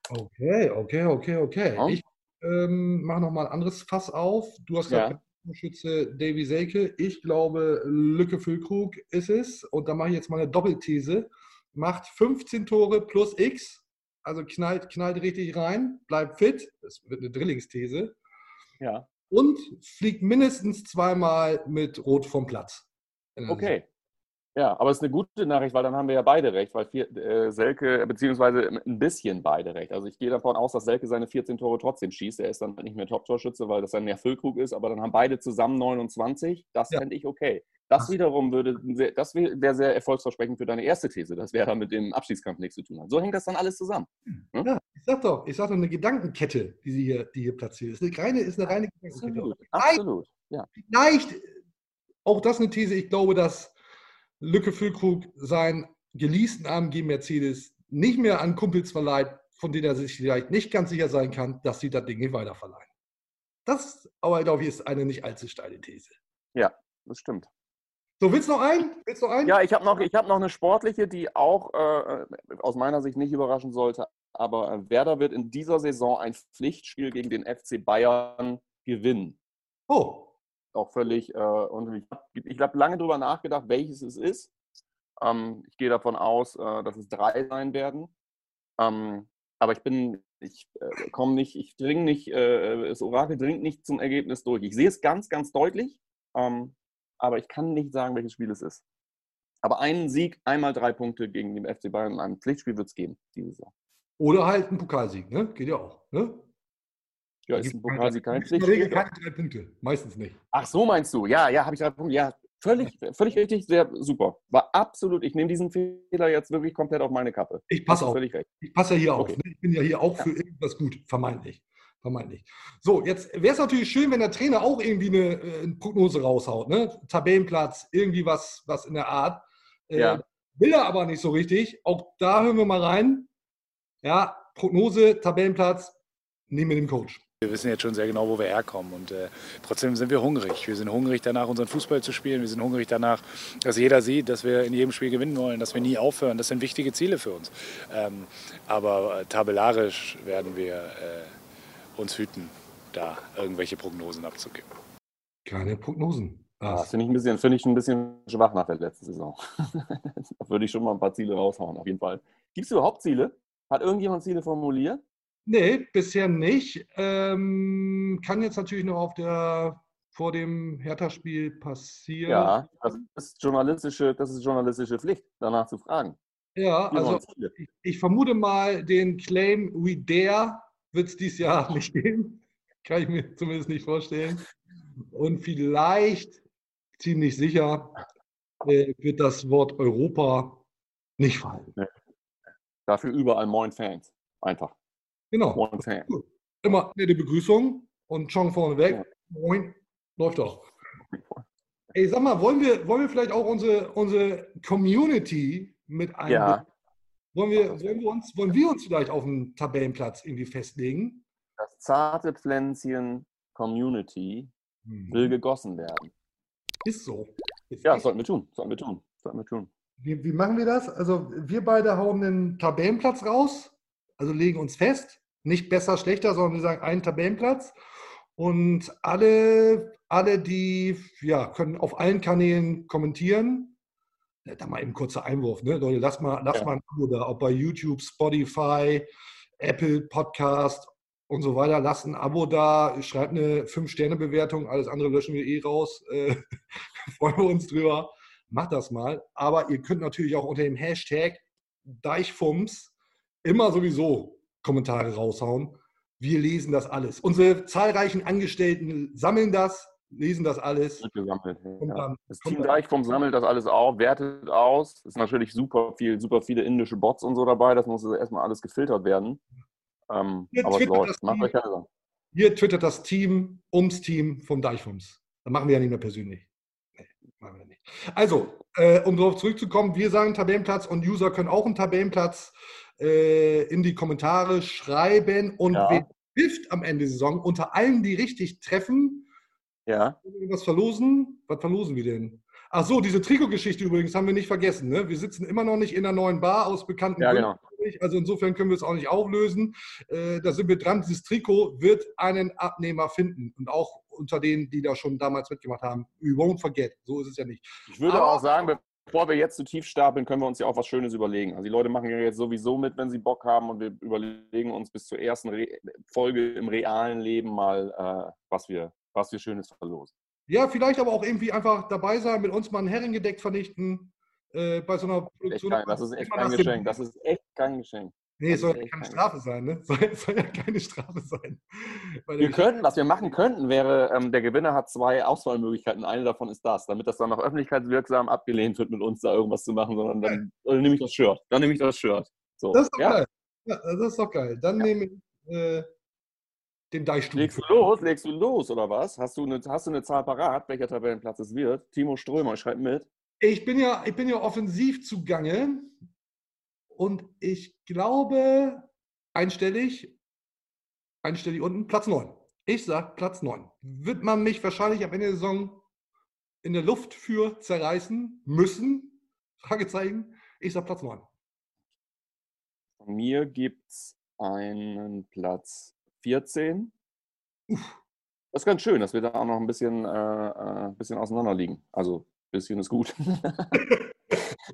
Okay, okay, okay, okay. Ja. Ich ähm, mache nochmal ein anderes Fass auf. Du hast Ja. gesagt, Schütze Davy Selke. Ich glaube, Lücke Füllkrug ist es. Und da mache ich jetzt mal eine Doppelthese. Macht 15 Tore plus X. Also knallt, knallt richtig rein, bleibt fit. Das wird eine Drillingsthese. Ja. Und fliegt mindestens zweimal mit Rot vom Platz. Okay. Ja, aber es ist eine gute Nachricht, weil dann haben wir ja beide recht, weil vier, äh, Selke, beziehungsweise ein bisschen beide recht. Also ich gehe davon aus, dass Selke seine 14 Tore trotzdem schießt. Er ist dann nicht mehr Top-Torschütze, weil das dann mehr Füllkrug ist, aber dann haben beide zusammen 29. Das Ja. fände ich okay. Das wiederum würde, das wäre wär sehr erfolgsversprechend für deine erste These, dass wer da mit dem Abschiedskampf nichts zu tun hat. So hängt das dann alles zusammen. Ja, ich sag doch, ich sag doch eine Gedankenkette, die sie hier, die hier platziert ist. Eine reine, ist eine reine Gedankenkette. Absolut, absolut. Ja. Vielleicht, auch das eine These, ich glaube, dass Lücke Füllkrug seinen geleasten AMG Mercedes nicht mehr an Kumpels verleiht, von denen er sich vielleicht nicht ganz sicher sein kann, dass sie das Ding nicht weiterverleihen. Das, aber glaube ich, ist eine nicht allzu steile These. ja, das stimmt. So, willst du noch einen? Willst du noch einen? Ja, ich habe noch, ich hab noch eine sportliche, die auch äh, aus meiner Sicht nicht überraschen sollte. Aber äh, Werder wird in dieser Saison ein Pflichtspiel gegen den FC Bayern gewinnen. Oh, Auch völlig. Äh, und ich habe lange darüber nachgedacht, welches es ist. Ähm, ich gehe davon aus, äh, dass es drei sein werden. Ähm, aber ich bin, ich äh, komme nicht, ich dringe nicht, äh, das Orakel dringt nicht zum Ergebnis durch. Ich sehe es ganz, ganz deutlich. Ähm, aber ich kann nicht sagen, welches Spiel es ist. Aber einen Sieg, einmal drei Punkte gegen den FC Bayern in einem Pflichtspiel wird es geben, diese Saison. oder halt ein Pokalsieg, ne? Geht ja auch. Ne? Ja, ist ein Pokalsieg kein In der Regel keine drei Punkte. Meistens nicht. Ach so meinst du? Ja, ja, habe ich drei Punkte. Ja, völlig, völlig richtig, sehr super. War absolut, ich nehme diesen Fehler jetzt wirklich komplett auf meine Kappe. Ich passe auf. Völlig recht. Ich passe ja hier Okay. auf. Ne? Ich bin ja hier auch Ja. für irgendwas gut, vermeintlich. Vermeintlich. So, jetzt wäre es natürlich schön, wenn der Trainer auch irgendwie eine, äh, eine Prognose raushaut. Ne? Tabellenplatz, irgendwie was, was in der Art. Äh, Ja. Will er aber nicht so richtig. Auch da hören wir mal rein. Ja, Prognose, Tabellenplatz, nehmen wir den Coach. Wir wissen jetzt schon sehr genau, wo wir herkommen und äh, trotzdem sind wir hungrig. Wir sind hungrig danach, unseren Fußball zu spielen. Wir sind hungrig danach, dass jeder sieht, dass wir in jedem Spiel gewinnen wollen, dass wir nie aufhören. Das sind wichtige Ziele für uns. Ähm, aber äh, tabellarisch werden wir äh, uns hüten, da irgendwelche Prognosen abzugeben. Keine Prognosen. Ah, das finde ich, ein bisschen- finde ich ein bisschen schwach nach der letzten Saison. [laughs] da würde ich schon mal ein paar Ziele raushauen, auf jeden Fall. Gibt es überhaupt Ziele? Hat irgendjemand Ziele formuliert? Nee, bisher nicht. Ähm, kann jetzt natürlich noch auf der vor dem Hertha-Spiel passieren. Ja, das ist journalistische, das ist journalistische Pflicht, danach zu fragen. Ja, also ich, ich vermute mal, den Claim We Dare wird es dieses Jahr [laughs] nicht geben. Kann ich mir zumindest nicht vorstellen. Und vielleicht, ziemlich sicher, äh, wird das Wort Europa nicht fallen. Dafür überall Moin Fans. Einfach. Genau. Immer nette Begrüßung und Chong vorneweg. Ja. Moin. Läuft doch. Ey, sag mal, wollen wir, wollen wir vielleicht auch unsere, unsere Community mit einbinden? Ja, Wollen wir, wollen, wir uns, wollen wir uns vielleicht auf einen Tabellenplatz irgendwie festlegen? Das zarte Pflänzchen Community Hm. will gegossen werden. Ist so. Ist Ja, sollten wir tun. Sollten wir tun. Sollten wir tun. Wie, wie machen wir das? Also wir beide hauen einen Tabellenplatz raus, also legen uns fest, nicht besser, schlechter, sondern wir sagen einen Tabellenplatz. Und alle, alle, die ja, können auf allen Kanälen kommentieren. Da mal eben kurzer Einwurf, ne? Leute, lasst mal, lasst Ja. mal ein Abo da, ob bei YouTube, Spotify, Apple Podcast und so weiter. Lasst ein Abo da, schreibt eine 5-Sterne-Bewertung, alles andere löschen wir eh raus. [laughs] Äh, freuen wir uns drüber. Macht das mal. Aber ihr könnt natürlich auch unter dem Hashtag Deichfums immer sowieso Kommentare raushauen. Wir lesen das alles. Unsere zahlreichen Angestellten sammeln das, lesen das alles. Wird gesammelt. Ja. Das Team Deichform sammelt das alles auf, wertet aus. Es ist natürlich super viel, super viele indische Bots und so dabei. Das muss erstmal alles gefiltert werden. Ähm, aber twittert das Macht Team. euch. Hier twittert das Team ums Team vom Deichfums. Das machen wir ja nicht mehr persönlich. Machen wir nicht. Also, äh, um darauf zurückzukommen, wir sagen Tabellenplatz und User können auch einen Tabellenplatz äh, in die Kommentare schreiben. Und Ja. wer hilft am Ende der Saison unter allen, die richtig treffen, Ja, was verlosen? Was verlosen wir denn? Ach so, diese Trikotgeschichte übrigens haben wir nicht vergessen. Ne? Wir sitzen immer noch nicht in der neuen Bar aus bekannten Ja, Gründen. Also insofern können wir es auch nicht auflösen. Äh, da sind wir dran. Dieses Trikot wird einen Abnehmer finden. Und auch unter denen, die da schon damals mitgemacht haben. We won't forget. So ist es ja nicht. ich würde Aber- auch sagen, bevor wir jetzt zu tief stapeln, können wir uns ja auch was Schönes überlegen. Also die Leute machen ja jetzt sowieso mit, wenn sie Bock haben und wir überlegen uns bis zur ersten Re Folge im realen Leben mal, äh, was, wir, was wir Schönes verlosen. Ja, vielleicht aber auch irgendwie einfach dabei sein, mit uns mal ein Herrengedeck vernichten. Äh, bei so einer Produktion. kein, das ist echt kein Geschenk. Das ist echt kein Geschenk. Nee, es soll das ja keine Strafe sein, ne? [laughs] Soll, soll ja keine Strafe sein. Weil Wir könnten, was wir machen könnten, wäre, ähm, der Gewinner hat zwei Auswahlmöglichkeiten. Eine davon ist das, damit das dann noch öffentlichkeitswirksam abgelehnt wird, mit uns da irgendwas zu machen, sondern dann, dann nehme ich das Shirt. Dann nehme ich das Shirt. So. Das ist doch ja? geil. Ja, das ist doch geil. Dann nehme ich äh, den Deichstuhl. Legst du los? Legst du los oder was? Hast du eine, hast du eine Zahl parat, welcher Tabellenplatz es wird? Timo Strömer, schreib mit. Ich bin ja, ich bin ja offensiv zugange und ich glaube einstellig, einstellig unten, Platz 9. Ich sag Platz 9. Wird man mich wahrscheinlich am Ende der Saison in der Luft für zerreißen müssen? Fragezeichen. Ich sag Platz 9. Von mir gibt es einen Platz 14. Das ist ganz schön, dass wir da auch noch ein bisschen, äh, äh, ein bisschen auseinander liegen. Also, ein bisschen ist gut. [laughs]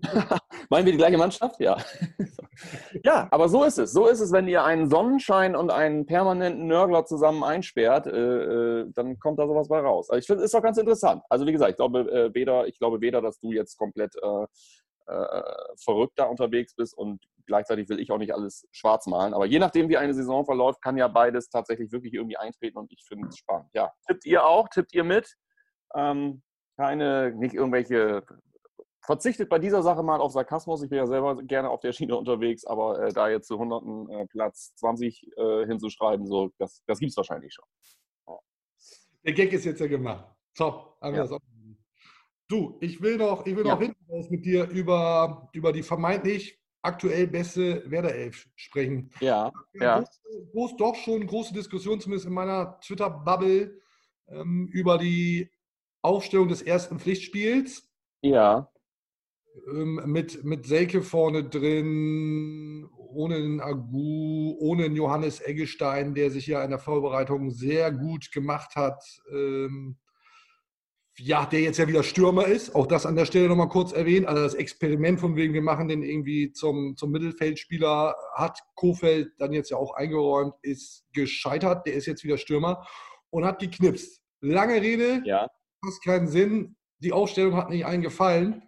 [laughs] Meinen wir die gleiche Mannschaft? Ja. [laughs] ja, aber so ist es. So ist es, wenn ihr einen Sonnenschein und einen permanenten Nörgler zusammen einsperrt, äh, äh, dann kommt da sowas bei raus. Also ich finde, es ist doch ganz interessant. Also wie gesagt, ich glaube äh, weder, ich glaube weder, dass du jetzt komplett äh, äh, verrückt da unterwegs bist und gleichzeitig will ich auch nicht alles schwarz malen. Aber je nachdem, wie eine Saison verläuft, kann ja beides tatsächlich wirklich irgendwie eintreten und ich finde es spannend. Ja, tippt ihr auch? Tippt ihr mit? Ähm, keine, nicht irgendwelche verzichtet bei dieser Sache mal auf Sarkasmus. Ich bin ja selber gerne auf der Schiene unterwegs, aber äh, da jetzt zu hunderten äh, Platz 20 äh, hinzuschreiben, so, das, das gibt es wahrscheinlich schon. Der Gag ist jetzt ja gemacht. Top. Haben wir Ja. das auch. Du, ich will noch, ich will Ja. noch hinten raus mit dir über, über die vermeintlich aktuell beste Werder-Elf sprechen. Ja, ja. Groß, groß, doch schon große Diskussion, zumindest in meiner Twitter-Bubble, ähm, über die Aufstellung des ersten Pflichtspiels. Ja, Ähm, mit, mit Selke vorne drin, ohne den Agu, ohne den Johannes Eggestein, der sich ja in der Vorbereitung sehr gut gemacht hat. Ähm, ja, der jetzt ja wieder Stürmer ist. Auch das an der Stelle nochmal kurz erwähnt. Also das Experiment von wegen, wir machen den irgendwie zum, zum Mittelfeldspieler, hat Kofeld dann jetzt ja auch eingeräumt, ist gescheitert. Der ist jetzt wieder Stürmer und hat geknipst. Lange Rede, ja. fast keinen Sinn. Die Aufstellung hat nicht allen gefallen.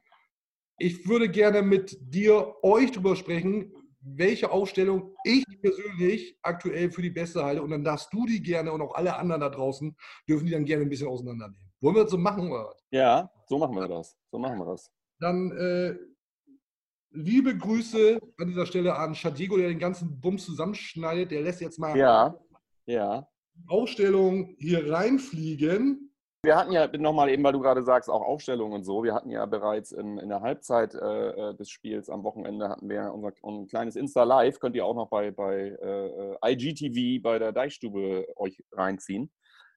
Ich würde gerne mit dir, euch drüber sprechen, welche Aufstellung ich persönlich aktuell für die beste halte. Und dann darfst du die gerne und auch alle anderen da draußen dürfen die dann gerne ein bisschen auseinandernehmen. Wollen wir das so machen oder was? Ja, so machen wir das. So machen wir das. Dann äh, liebe Grüße an dieser Stelle an Shadigo, der den ganzen Bums zusammenschneidet. Der lässt jetzt mal Ja, ja. Aufstellung hier reinfliegen. Wir hatten ja nochmal eben, weil du gerade sagst, auch Aufstellung und so. Wir hatten ja bereits in, in der Halbzeit äh, des Spiels am Wochenende hatten wir unser ein kleines Insta-Live. Könnt ihr auch noch bei, bei äh, IGTV bei der Deichstube euch reinziehen.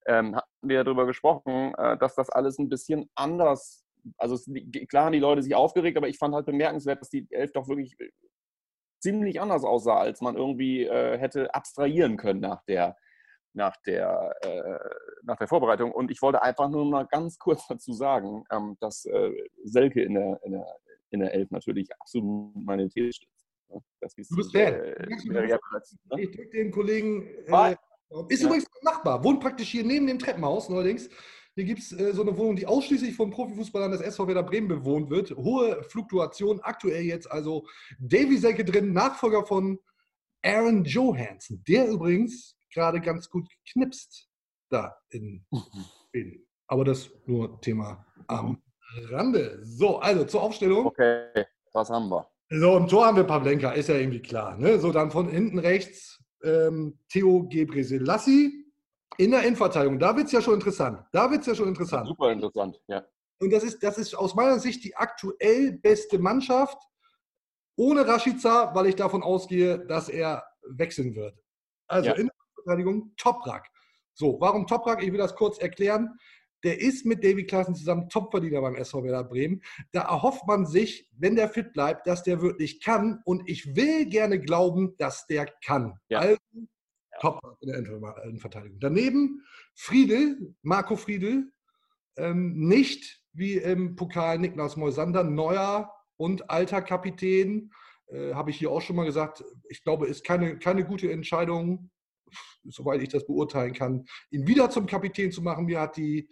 Ähm, hatten wir darüber gesprochen, äh, dass das alles ein bisschen anders. Also es, klar haben die Leute sich aufgeregt, aber ich fand halt bemerkenswert, dass die Elf doch wirklich ziemlich anders aussah, als man irgendwie äh, hätte abstrahieren können nach der, nach, der, äh, nach der Vorbereitung. Und ich wollte einfach nur mal ganz kurz dazu sagen, ähm, dass äh, Selke in der, in, der, in der Elf natürlich absolut meine These stützt. Ne? Das ist, du bist Fan. Äh, ne? ich drücke den Kollegen. Äh, ist ja. übrigens Nachbar, wohnt praktisch hier neben dem Treppenhaus neuerdings. Hier gibt es äh, so eine Wohnung, die ausschließlich von Profifußballern des SV Werder Bremen bewohnt wird. Hohe Fluktuation, aktuell jetzt also Davy Selke drin, Nachfolger von Aaron Johansson, der übrigens gerade ganz gut knipst da in Berlin. Aber das nur Thema am Rande. So, also zur Aufstellung. Okay, was haben wir? So, im Tor haben wir Pavlenka, ist ja irgendwie klar. Ne? So, dann von hinten rechts ähm, Theo Gebrselassie, in der Innenverteidigung, da wird es ja schon interessant. Da wird es ja schon interessant. Super interessant, ja. Und das ist, das ist aus meiner Sicht die aktuell beste Mannschaft ohne Rashica, weil ich davon ausgehe, dass er wechseln wird. Also ja. in der Verteidigung Toprak. So, warum Toprak? Ich will das kurz erklären. Der ist mit Davy Klassen zusammen Topverdiener beim SV Werder Bremen. Da erhofft man sich, wenn der fit bleibt, dass der wirklich kann. Und ich will gerne glauben, dass der kann. Ja. Also Top in der Innenverteidigung. Daneben Friedel, Marco Friedel, ähm, nicht wie im Pokal Niklas Moisander, neuer und alter Kapitän. Äh, Habe ich hier auch schon mal gesagt. Ich glaube, ist keine, keine gute Entscheidung, soweit ich das beurteilen kann, ihn wieder zum Kapitän zu machen. Mir hat die,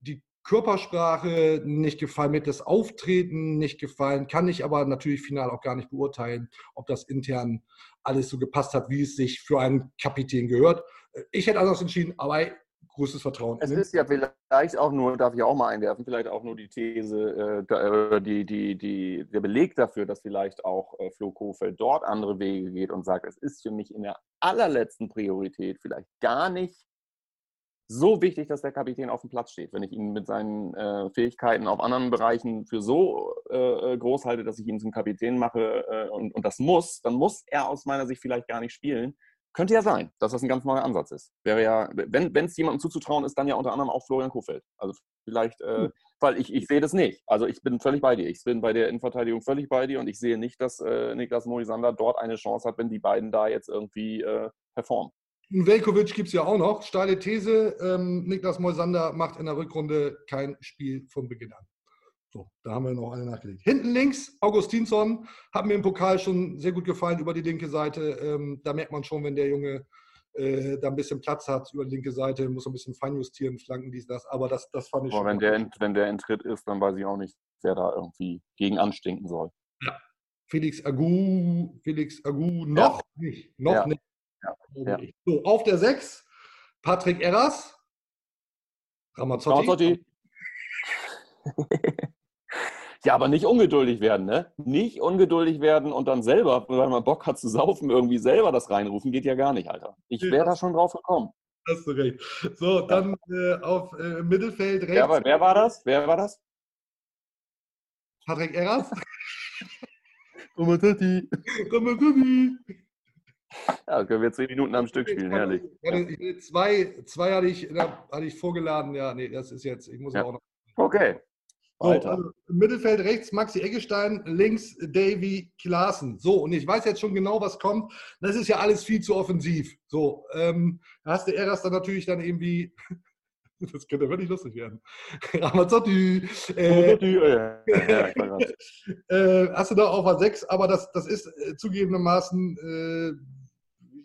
die Körpersprache nicht gefallen, mir hat das Auftreten nicht gefallen, kann ich aber natürlich final auch gar nicht beurteilen, ob das intern alles so gepasst hat, wie es sich für einen Kapitän gehört. Ich hätte anders entschieden, aber größtes Vertrauen. Es ist ja vielleicht auch nur, darf ich auch mal einwerfen, vielleicht auch nur die These, äh, die, die, die, der Beleg dafür, dass vielleicht auch äh, Flo Kofeld dort andere Wege geht und sagt, es ist für mich in der allerletzten Priorität vielleicht gar nicht so wichtig, dass der Kapitän auf dem Platz steht. Wenn ich ihn mit seinen äh, Fähigkeiten auf anderen Bereichen für so äh, groß halte, dass ich ihn zum Kapitän mache äh, und, und, das muss, dann muss er aus meiner Sicht vielleicht gar nicht spielen. Könnte ja sein, dass das ein ganz neuer Ansatz ist. Wäre ja, wenn es jemandem zuzutrauen ist, dann ja unter anderem auch Florian Kofeld. Also vielleicht, mhm. weil ich, ich sehe das nicht. Also ich bin völlig bei dir. Ich bin bei der Innenverteidigung völlig bei dir und ich sehe nicht, dass äh, Niklas Moisander dort eine Chance hat, wenn die beiden da jetzt irgendwie äh, performen. Velkovic gibt es ja auch noch. Steile These, ähm, Niklas Moisander macht in der Rückrunde kein Spiel von Beginn an. So, da haben wir noch eine nachgelegt. Hinten links, Augustinsson, hat mir im Pokal schon sehr gut gefallen über die linke Seite. Ähm, da merkt man schon, wenn der Junge äh, da ein bisschen Platz hat über die linke Seite, muss ein bisschen feinjustieren, Flanken, dies, das. Aber das, das fand ich Aber schon. Wenn der, wenn der in Tritt ist, dann weiß ich auch nicht, wer da irgendwie gegen anstinken soll. Ja. Felix Agu, Felix Agu, noch ja. nicht, noch ja. nicht. Ja. So, auf der 6, Patrick Erras. Ramazzotti. Ramazzotti. [laughs] ja, aber nicht ungeduldig werden, ne? Nicht ungeduldig werden und dann selber, weil man Bock hat zu saufen, irgendwie selber das reinrufen, geht ja gar nicht, Alter. Ich wäre da schon drauf gekommen. Hast du recht. So, dann ja. äh, auf äh, Mittelfeld rechts. Wer war, wer war das? Wer war das? Patrick Erras. [laughs] Ramazzotti. Ramazzotti. Ja, können wir zehn Minuten am Stück spielen, herrlich. Zwei, zwei hatte, ich, hatte ich vorgeladen. Ja, nee, das ist jetzt, ich muss ja. auch noch. Okay. So, also Im Mittelfeld rechts Maxi Eggestein, links Davy Klaassen. So, und ich weiß jetzt schon genau, was kommt. Das ist ja alles viel zu offensiv. So, ähm, da hast du Eras dann natürlich dann irgendwie. [laughs] Das könnte wirklich lustig werden. [laughs] Ramazzotti. Äh, [laughs] äh, hast du da auch was 6, aber das, das ist äh, zugegebenermaßen äh,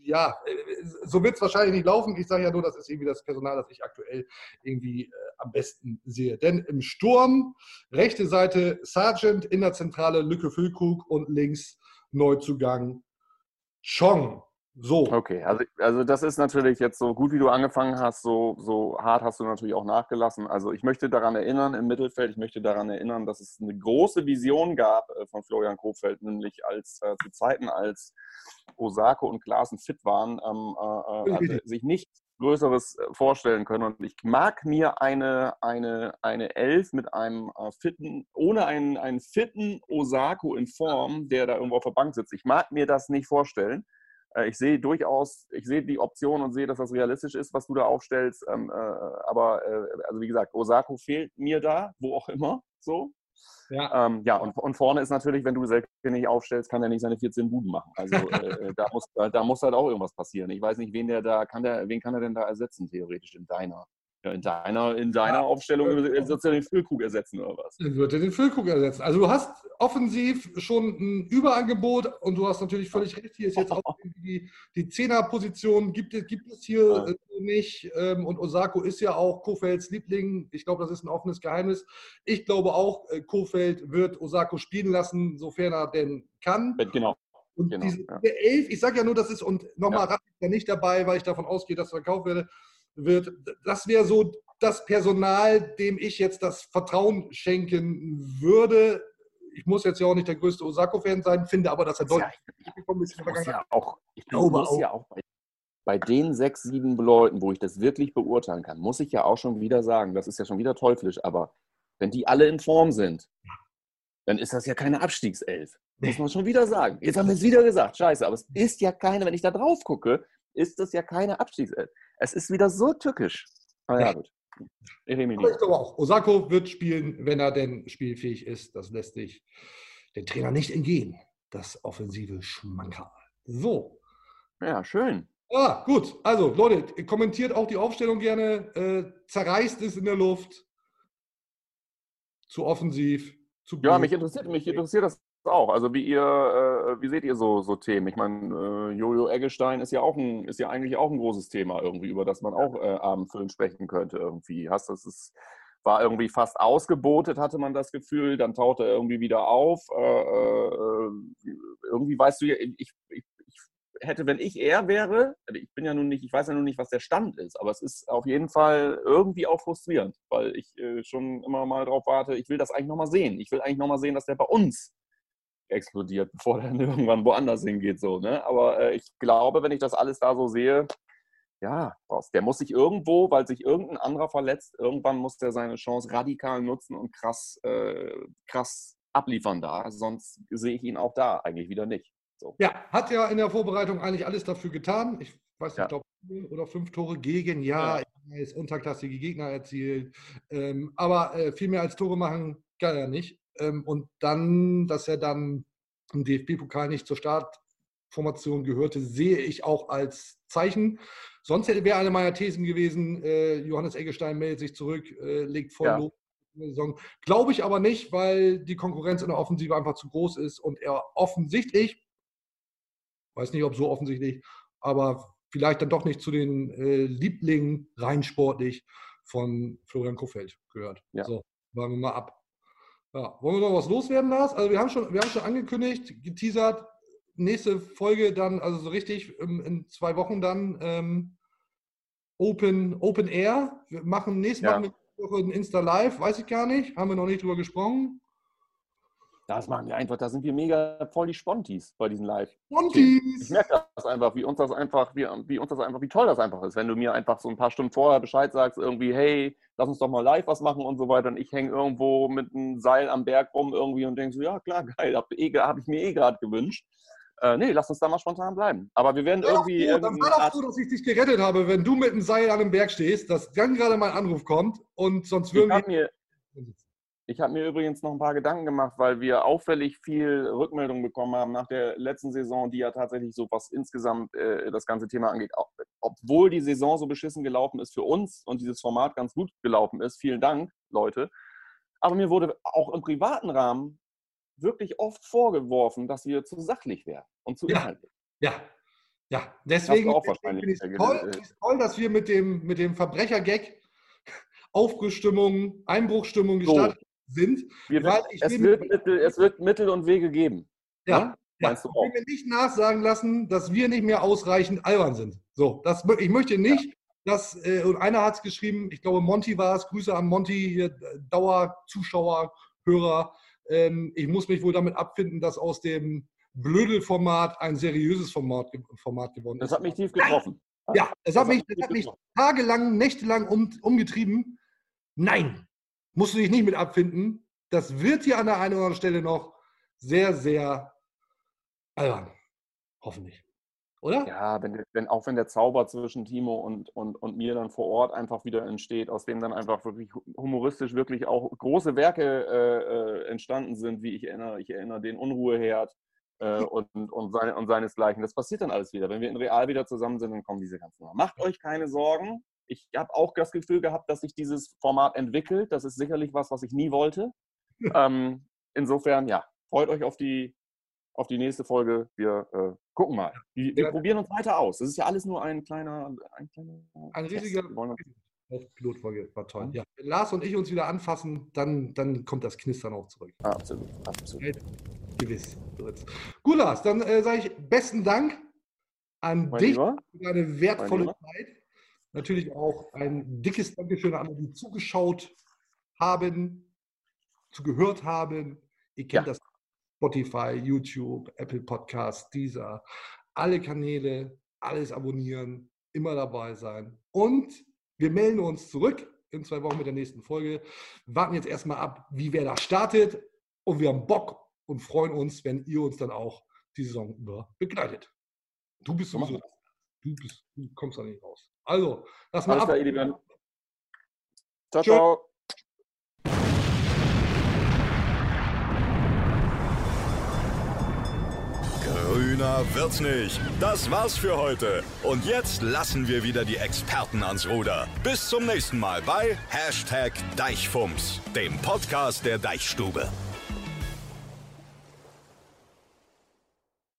ja, äh, so wird es wahrscheinlich nicht laufen. Ich sage ja nur, das ist irgendwie das Personal, das ich aktuell irgendwie äh, am besten sehe. Denn im Sturm, rechte Seite Sargent, in der Zentrale Lücke Füllkrug und links Neuzugang Chong. So. Okay, also, also das ist natürlich jetzt so gut, wie du angefangen hast, so, so hart hast du natürlich auch nachgelassen. Also ich möchte daran erinnern, im Mittelfeld, ich möchte daran erinnern, dass es eine große Vision gab äh, von Florian Kofeld, nämlich als äh, zu Zeiten, als Osako und Klaassen fit waren, ähm, äh, äh also sich nicht Größeres äh, vorstellen können. Und ich mag mir eine, eine, eine Elf mit einem äh, fitten, ohne einen, einen fitten Osako in Form, der da irgendwo auf der Bank sitzt. Ich mag mir das nicht vorstellen. Äh, ich sehe durchaus, ich sehe die Option und sehe, dass das realistisch ist, was du da aufstellst. Ähm, äh, aber, äh, also wie gesagt, Osako fehlt mir da, wo auch immer, so. Ja, ähm, ja und, und vorne ist natürlich, wenn du Selke nicht aufstellst, kann er nicht seine 14 Buden machen. Also [laughs] äh, da, muss, da muss halt auch irgendwas passieren. Ich weiß nicht, wen der da, kann der, wen kann er denn da ersetzen, theoretisch in deiner ja, in deiner, in deiner Aufstellung wird er den Füllkrug ersetzen oder was? Wird er den Füllkrug ersetzen. Also du hast offensiv schon ein Überangebot und du hast natürlich völlig recht. Hier ist jetzt auch [laughs] die, die Zehnerposition gibt, gibt es hier ja. Äh, nicht. Ähm, und Osako ist ja auch Kofelds Liebling. Ich glaube, das ist ein offenes Geheimnis. Ich glaube auch, äh, Kofeld wird Osako spielen lassen, sofern er denn kann. Genau. Und genau, diese ja. Elf, ich sage ja nur, das ist, und nochmal ja. ja nicht dabei, weil ich davon ausgehe, dass er verkauft werde wird. Das wäre so das Personal, dem ich jetzt das Vertrauen schenken würde. Ich muss jetzt ja auch nicht der größte Osako-Fan sein, finde aber, dass er deutlich ja, gekommen ist. Ich ja auch, ich glaube auch. ja auch bei, bei, den sechs, sieben Leuten, wo ich das wirklich beurteilen kann, muss ich ja auch schon wieder sagen, das ist ja schon wieder teuflisch, aber wenn die alle in Form sind, dann ist das ja keine Abstiegself. Muss man schon wieder sagen. Jetzt haben wir es wieder gesagt, scheiße, aber es ist ja keine, wenn ich da drauf gucke, ist das ja keine Abstiegself. Es ist wieder so tückisch. Aber ja, gut. Ich, ich glaube auch, Osako wird spielen, wenn er denn spielfähig ist. Das lässt sich den Trainer nicht entgehen. Das offensive Schmankerl. So. Ja, schön. Ah, gut. Also, Leute, kommentiert auch die Aufstellung gerne. Äh, zerreißt es in der Luft. Zu offensiv. Zu ja, mich interessiert, mich interessiert das auch. Also wie ihr, äh, wie seht ihr so, so Themen? Ich meine, äh, Jojo Eggestein ist ja auch ein, ist ja eigentlich auch ein großes Thema irgendwie, über das man auch äh, abendfüllend sprechen könnte irgendwie. Hast das ist, war irgendwie fast ausgebotet, hatte man das Gefühl, dann taucht er irgendwie wieder auf. Äh, äh, irgendwie weißt du ja, ich, ich, ich hätte, wenn ich er wäre, also ich bin ja nun nicht, ich weiß ja nun nicht, was der Stand ist, aber es ist auf jeden Fall irgendwie auch frustrierend, weil ich äh, schon immer mal drauf warte, ich will das eigentlich nochmal sehen. Ich will eigentlich nochmal sehen, dass der bei uns explodiert, [laughs] bevor er irgendwann woanders hingeht. So, ne? Aber äh, ich glaube, wenn ich das alles da so sehe, ja, der muss sich irgendwo, weil sich irgendein anderer verletzt, irgendwann muss der seine Chance radikal nutzen und krass, äh, krass abliefern da. Sonst sehe ich ihn auch da eigentlich wieder nicht. So. Ja, hat ja in der Vorbereitung eigentlich alles dafür getan. Ich weiß nicht, ja. glaube oder fünf Tore gegen, ja, ja. ist unterklassige Gegner erzielt. Ähm, aber äh, viel mehr als Tore machen kann er nicht. Ähm, und dann, dass er dann im DFB-Pokal nicht zur Startformation gehörte, sehe ich auch als Zeichen. Sonst wäre eine meiner Thesen gewesen, äh, Johannes Eggestein meldet sich zurück, äh, legt voll ja. Saison. Glaube ich aber nicht, weil die Konkurrenz in der Offensive einfach zu groß ist und er offensichtlich, weiß nicht, ob so offensichtlich, aber vielleicht dann doch nicht zu den äh, Lieblingen rein sportlich von Florian Kofeld gehört. Ja. So, warten wir mal ab. Ja, wollen wir noch was loswerden, Lars? Also wir haben schon, wir haben schon angekündigt, geteasert, nächste Folge dann, also so richtig in, in zwei Wochen dann ähm, Open, Open Air. Wir machen nächste ja. Woche ein Insta Live, weiß ich gar nicht, haben wir noch nicht drüber gesprochen. Das machen wir einfach, da sind wir mega voll die Spontis bei diesen Live. Spontis! Ich merke das einfach, wie uns das einfach, wie, wie uns das einfach, wie toll das einfach ist, wenn du mir einfach so ein paar Stunden vorher Bescheid sagst, irgendwie, hey, lass uns doch mal live was machen und so weiter. Und ich hänge irgendwo mit einem Seil am Berg rum irgendwie und denke so, ja klar, geil, habe eh, hab ich mir eh gerade gewünscht. Äh, nee, lass uns da mal spontan bleiben. Aber wir werden irgendwie. Ja, dann war doch so, dass ich dich gerettet habe, wenn du mit einem Seil an einem Berg stehst, dass dann gerade mein Anruf kommt und sonst würden wir. Ich habe mir übrigens noch ein paar Gedanken gemacht, weil wir auffällig viel Rückmeldung bekommen haben nach der letzten Saison, die ja tatsächlich so was insgesamt äh, das ganze Thema angeht. Obwohl die Saison so beschissen gelaufen ist für uns und dieses Format ganz gut gelaufen ist. Vielen Dank, Leute. Aber mir wurde auch im privaten Rahmen wirklich oft vorgeworfen, dass wir zu sachlich wären und zu inhaltlich. Ja, ja. Deswegen wahrscheinlich ist es toll, toll, dass wir mit dem, mit dem Verbrecher-Gag Aufbruchstimmung, Einbruchstimmung gestartet sind. Wir, es, wird Mittel, es wird Mittel und Wege geben. Ja. Ne? Ja, ich will mir nicht nachsagen lassen, dass wir nicht mehr ausreichend albern sind. So, das, ich möchte nicht, ja. dass, äh, und einer hat es geschrieben, ich glaube, Monty war es, Grüße an Monty, hier, Dauerzuschauer, Hörer. Ähm, ich muss mich wohl damit abfinden, dass aus dem Blödel-Format ein seriöses Format, Format geworden ist. Das hat mich tief getroffen. Ja, es hat mich, hat mich tagelang, nächtelang um, umgetrieben. Nein, musst du dich nicht mit abfinden. Das wird hier an der einen oder anderen Stelle noch sehr, sehr albern. Hoffentlich. Oder? Ja, wenn, wenn, auch wenn der Zauber zwischen Timo und, und, und mir dann vor Ort einfach wieder entsteht, aus dem dann einfach wirklich humoristisch wirklich auch große Werke äh, äh, entstanden sind, wie ich erinnere, ich erinnere den Unruheherd äh, und, und, seine, und seinesgleichen. Das passiert dann alles wieder. Wenn wir in Real wieder zusammen sind, dann kommen diese ganzen. Macht euch keine Sorgen. Ich habe auch das Gefühl gehabt, dass sich dieses Format entwickelt. Das ist sicherlich was, was ich nie wollte. ähm, insofern, ja, freut euch auf die, auf die nächste Folge. Wir äh, gucken mal. Wir, wir ja. probieren uns weiter aus. Das ist ja alles nur ein kleiner. Ein, kleiner ein riesiger Pilotfolge. War toll. Ja. Wenn Lars und ich uns wieder anfassen, dann, dann kommt das Knistern auch zurück. Absolut. Absolut. Gewiss. Gut, Lars, dann äh, sage ich besten Dank an mein dich Lieber. für deine wertvolle Zeit. Natürlich auch ein dickes Dankeschön an alle, die zugeschaut haben, zugehört haben. Ihr kennt ja. das Spotify, YouTube, Apple Podcasts, dieser, alle Kanäle, alles abonnieren, immer dabei sein. Und wir melden uns zurück in zwei Wochen mit der nächsten Folge. Warten jetzt erstmal ab, wie wer da startet. Und wir haben Bock und freuen uns, wenn ihr uns dann auch die Saison über begleitet. Du bist sowieso, du, bist, du kommst da nicht raus. Also, lass mal Alles ab. Klar, ciao, ciao. Grüner wird's nicht. Das war's für heute. Und jetzt lassen wir wieder die Experten ans Ruder. Bis zum nächsten Mal bei Hashtag Deichfumms, dem Podcast der Deichstube.